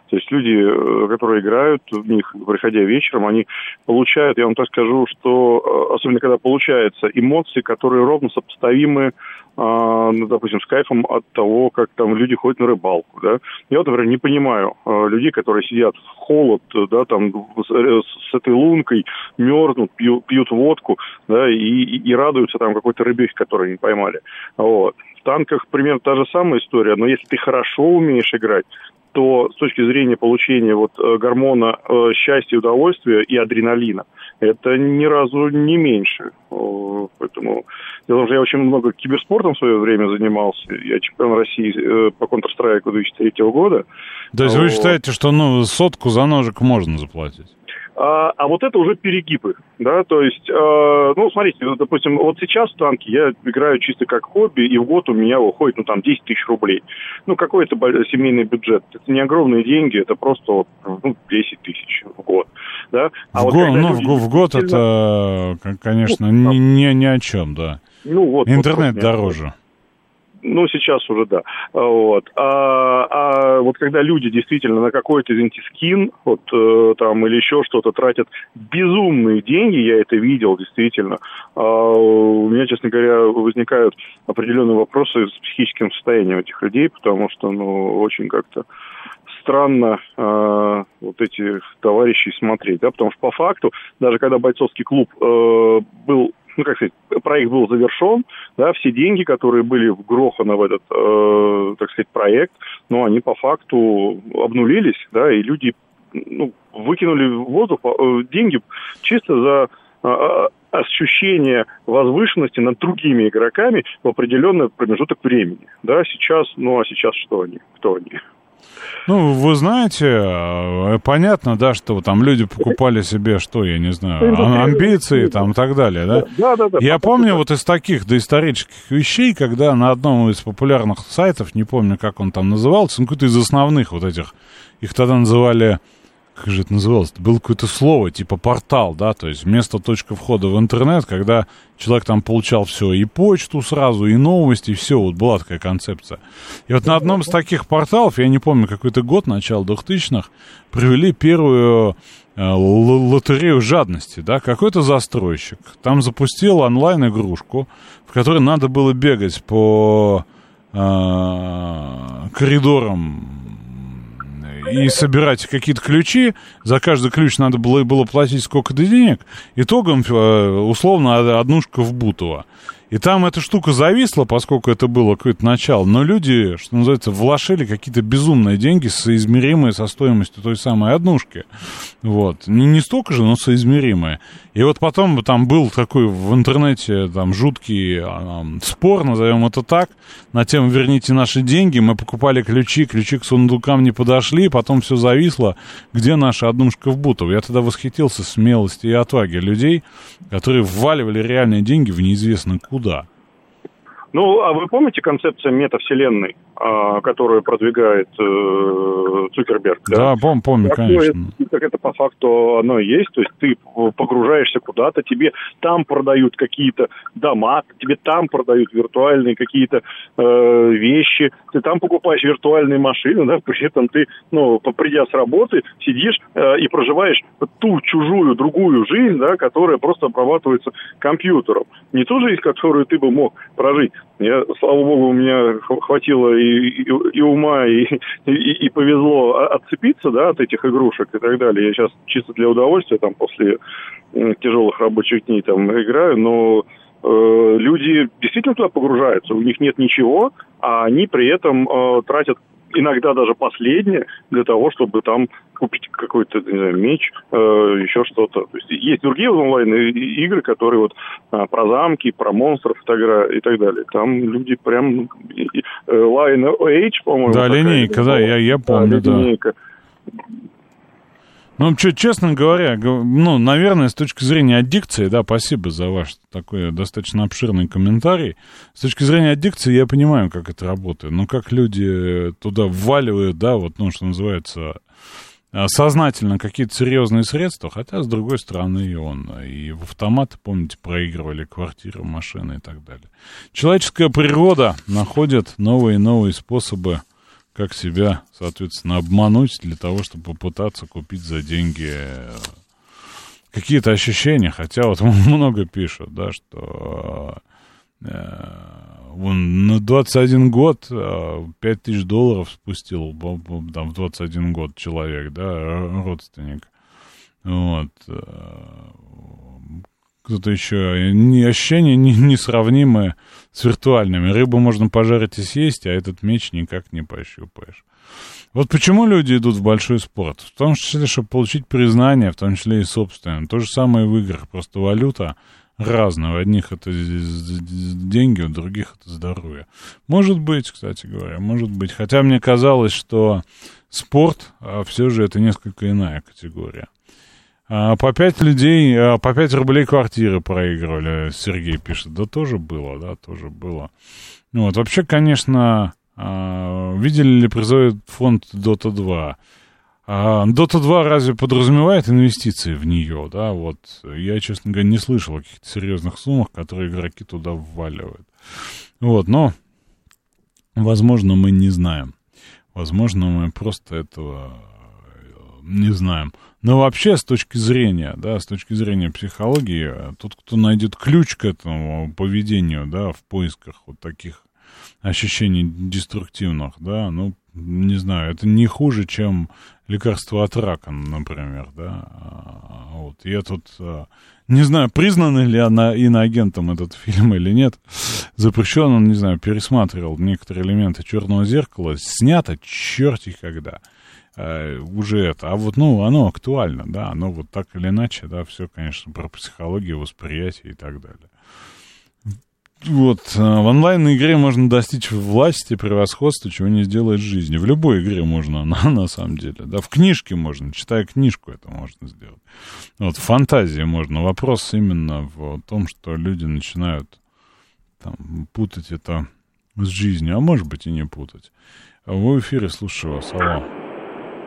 То есть люди, э, которые играют в них, приходя вечером, они получают, я вам так скажу, что э, особенно когда получается эмоции, которые ровно сопоставимы, а, ну, допустим, с кайфом от того, как там люди ходят на рыбалку, да. Я например, не понимаю э, людей, которые сидят в холод, да, там с, с этой лункой, мерзнут, пьют, пьют водку, да, и, и, радуются там какой-то рыбехе, которую они поймали. Вот. В танках примерно та же самая история, но если ты хорошо умеешь играть, то с точки зрения получения вот э, гормона э, счастья, удовольствия и адреналина, это ни разу не меньше. Поэтому дело в том, что я очень много киберспортом в свое время занимался. Я чемпион России э, по Counter-Strike 2003 года. То есть вы Вот. считаете, что ну сотку за ножик можно заплатить? А, а вот это уже перегибы, да, то есть, э, ну, смотрите, вот, допустим, вот сейчас в танки я играю чисто как хобби, и в год у меня уходит, ну, там, 10 тысяч рублей. Ну, какой это семейный бюджет? Это не огромные деньги, это просто, вот, ну, 10 тысяч в год, да. А в, вот го- когда ну, люди в год это, конечно, ни, ни, ни о чем, да. Ну, вот, вот Интернет просто- дороже. Ну, сейчас уже да. А, Вот. А, а вот когда люди действительно на какой-то, извините, скин, вот э, там или еще что-то тратят безумные деньги, я это видел действительно, а, у меня, честно говоря, возникают определенные вопросы с психическим состоянием этих людей, потому что, ну, очень как-то странно э, вот этих товарищей смотреть, да, потому что по факту, даже когда бойцовский клуб э, был, ну, как сказать, проект был завершен, да, все деньги, которые были вгроханы в этот, э, так сказать, проект, ну, они по факту обнулились, да, и люди, ну, выкинули в воздух э, деньги чисто за э, ощущение возвышенности над другими игроками в определенный промежуток времени. Да, сейчас, ну а сейчас что они? Кто они? Ну, вы знаете, э, понятно, да, что там люди покупали себе, что, я не знаю, амбиции там и так далее, да? Да, да, да. Я помню вот из таких доисторических вещей, когда на одном из популярных сайтов, не помню, как он там назывался, ну, какой-то из основных вот этих, их тогда называли, как же это называлось, было какое-то слово, типа портал, да, то есть вместо точка входа в интернет, когда человек там получал все, и почту сразу, и новости, и все, вот была такая концепция. И вот на одном из таких порталов, я не помню, какой-то год, начало 2000-х, провели первую э, лотерею жадности, да, какой-то застройщик там запустил онлайн-игрушку, в которой надо было бегать по э, коридорам и собирать какие-то ключи, за каждый ключ надо было, было платить сколько-то денег, итогом э, условно однушка в Бутово. И там эта штука зависла, поскольку это было какое-то начало, но люди, что называется, вложили какие-то безумные деньги, соизмеримые со стоимостью той самой однушки. Вот. Не, не столько же, но соизмеримые. И вот потом там был такой в интернете там жуткий а, ам, спор, назовем это так, на тему «Верните наши деньги». Мы покупали ключи, ключи к сундукам не подошли, потом все зависло. Где наша однушка в Бутово? Я тогда восхитился смелости и отваги людей, которые вваливали реальные деньги в неизвестно куда. Ну, а вы помните концепцию метавселенной? А, которую продвигает э, Цукерберг. Да, пом помню, конечно. Это, так это по факту оно и есть. То есть ты погружаешься куда-то, тебе там продают какие-то дома, тебе там продают виртуальные какие-то э, вещи, ты там покупаешь виртуальные машины, да, при этом ты, ну, придя с работы, сидишь э, и проживаешь ту чужую, другую жизнь, да, которая просто обрабатывается компьютером. Не ту жизнь, которую ты бы мог прожить. Я, слава богу, у меня хватило и и, ума, и, и, и повезло отцепиться, да, от этих игрушек и так далее. Я сейчас чисто для удовольствия, там, после тяжелых рабочих дней там играю, но э, люди действительно туда погружаются, у них нет ничего, а они при этом э, тратят иногда даже последнее для того, чтобы там купить какой-то не знаю, меч, э, еще что-то. То есть есть другие онлайн игры, которые вот э, про замки, про монстров и так, и так далее. Там люди прям э, Line Age, по-моему. Да, линейка, да, я, я помню, да. Линейка. Ну, что, честно говоря, ну, наверное, с точки зрения аддикции, да, спасибо за ваш такой достаточно обширный комментарий. С точки зрения аддикции я понимаю, как это работает. Но как люди туда вваливают, да, вот, ну, что называется, а, сознательно какие-то серьезные средства, хотя, с другой стороны, и он. И в автоматы, помните, проигрывали квартиры, машины и так далее. Человеческая природа находит новые и новые способы как себя, соответственно, обмануть для того, чтобы попытаться купить за деньги э, какие-то ощущения. Хотя вот много пишут, да, что э, он на 21 год 5 э, тысяч долларов спустил, там, в 21 год человек, да, родственник. Вот. Кто-то еще. Ощущения несравнимые с виртуальными. Рыбу можно пожарить и съесть, а этот меч никак не пощупаешь. Вот почему люди идут в большой спорт? В том числе, чтобы получить признание, в том числе и собственное. То же самое в играх, просто валюта разная. У одних это деньги, у других это здоровье. Может быть, кстати говоря, может быть. Хотя мне казалось, что спорт, а все же это несколько иная категория. А, по пять людей, а, по пять рублей квартиры проигрывали, Сергей пишет. Да тоже было, да, тоже было. Ну вот, вообще, конечно, а, видели ли призовый фонд Dota 2? Dota 2 разве подразумевает инвестиции в нее, да, вот, я, честно говоря, не слышал о каких-то серьезных суммах, которые игроки туда вваливают. Вот, но, возможно, мы не знаем. Возможно, мы просто этого не знаем. Но вообще, с точки зрения, да, с точки зрения психологии, тот, кто найдет ключ к этому поведению, да, в поисках вот таких ощущений деструктивных, да, ну, не знаю, это не хуже, чем лекарство от рака, например, да. А, вот, я тут а, не знаю, признан ли она иноагентом этот фильм или нет. Запрещен он, не знаю, пересматривал некоторые элементы черного зеркала. Снято черти когда. Э, уже это. А вот, ну, оно актуально, да, оно вот так или иначе, да, все, конечно, про психологию, восприятие и так далее. Вот, э, в онлайн-игре можно достичь власти, превосходства, чего не сделать в жизни. В любой игре можно, на, на самом деле, да, в книжке можно, читая книжку это можно сделать. Вот, в фантазии можно. Вопрос именно в том, что люди начинают там, путать это с жизнью, а может быть и не путать. Вы в эфире, слушаю вас, алло.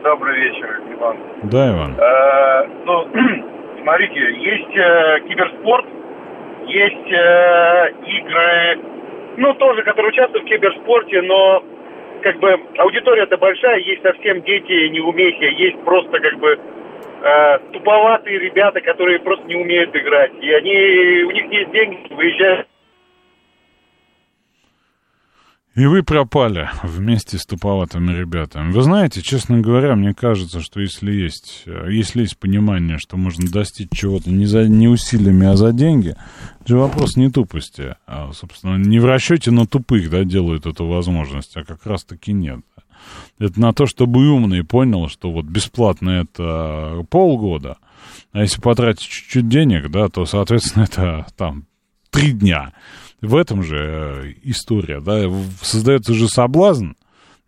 Добрый вечер, Иван. Да, Иван. Э, ну, смотрите, есть э, киберспорт, есть э, игры, ну, тоже, которые участвуют в киберспорте, но как бы аудитория-то большая, есть совсем дети неумехи, есть просто как бы э, туповатые ребята, которые просто не умеют играть. И они, у них есть деньги, выезжают И вы пропали вместе с туповатыми ребятами. Вы знаете, честно говоря, мне кажется, что если есть, если есть понимание, что можно достичь чего-то не, за, не усилиями, а за деньги, это вопрос не тупости. А, собственно, не в расчете на тупых да, делают эту возможность, а как раз-таки нет. Это на то, чтобы умный понял, что вот бесплатно это полгода, а если потратить чуть-чуть денег, да, то, соответственно, это там три дня в этом же э, история, да, создается же соблазн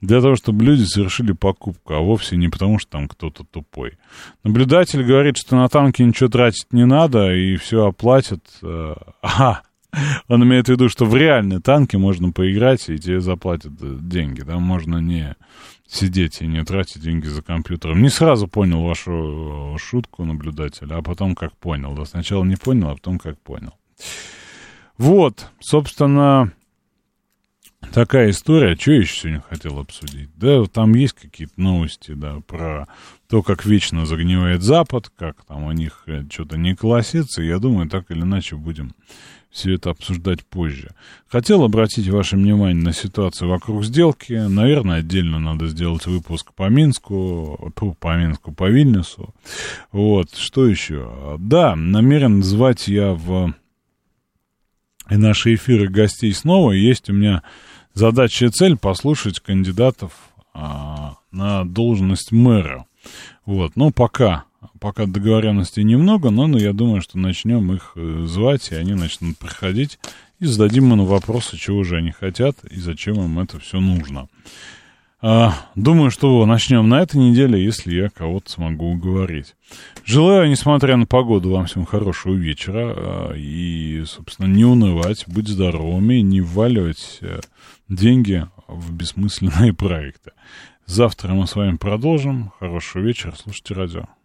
для того, чтобы люди совершили покупку, а вовсе не потому, что там кто-то тупой. Наблюдатель говорит, что на танки ничего тратить не надо, и все оплатят. Э, ага, Он имеет в виду, что в реальные танки можно поиграть, и тебе заплатят э, деньги. Там можно не сидеть и не тратить деньги за компьютером. Не сразу понял вашу э, шутку наблюдателя, а потом как понял. Да, сначала не понял, а потом как понял. Вот, собственно, такая история. Что я еще сегодня хотел обсудить? Да, там есть какие-то новости, да, про то, как вечно загнивает Запад, как там у них э, что-то не колосится. Я думаю, так или иначе будем все это обсуждать позже. Хотел обратить ваше внимание на ситуацию вокруг сделки. Наверное, отдельно надо сделать выпуск по Минску, по Минску, по Вильнюсу. Вот, что еще? Да, намерен звать я в наши эфиры гостей снова. Есть у меня задача и цель послушать кандидатов а, на должность мэра. Вот, но пока, пока договоренностей немного, но, но я думаю, что начнем их э, звать, и они начнут приходить, и зададим им вопросы, чего же они хотят и зачем им это все нужно. А, думаю, что начнем на этой неделе, если я кого-то смогу уговорить. Желаю, несмотря на погоду, вам всем хорошего вечера а, и, собственно, не унывать, быть здоровыми, не вваливать э, деньги в бессмысленные проекты. Завтра мы с вами продолжим. Хорошего вечера. Слушайте радио.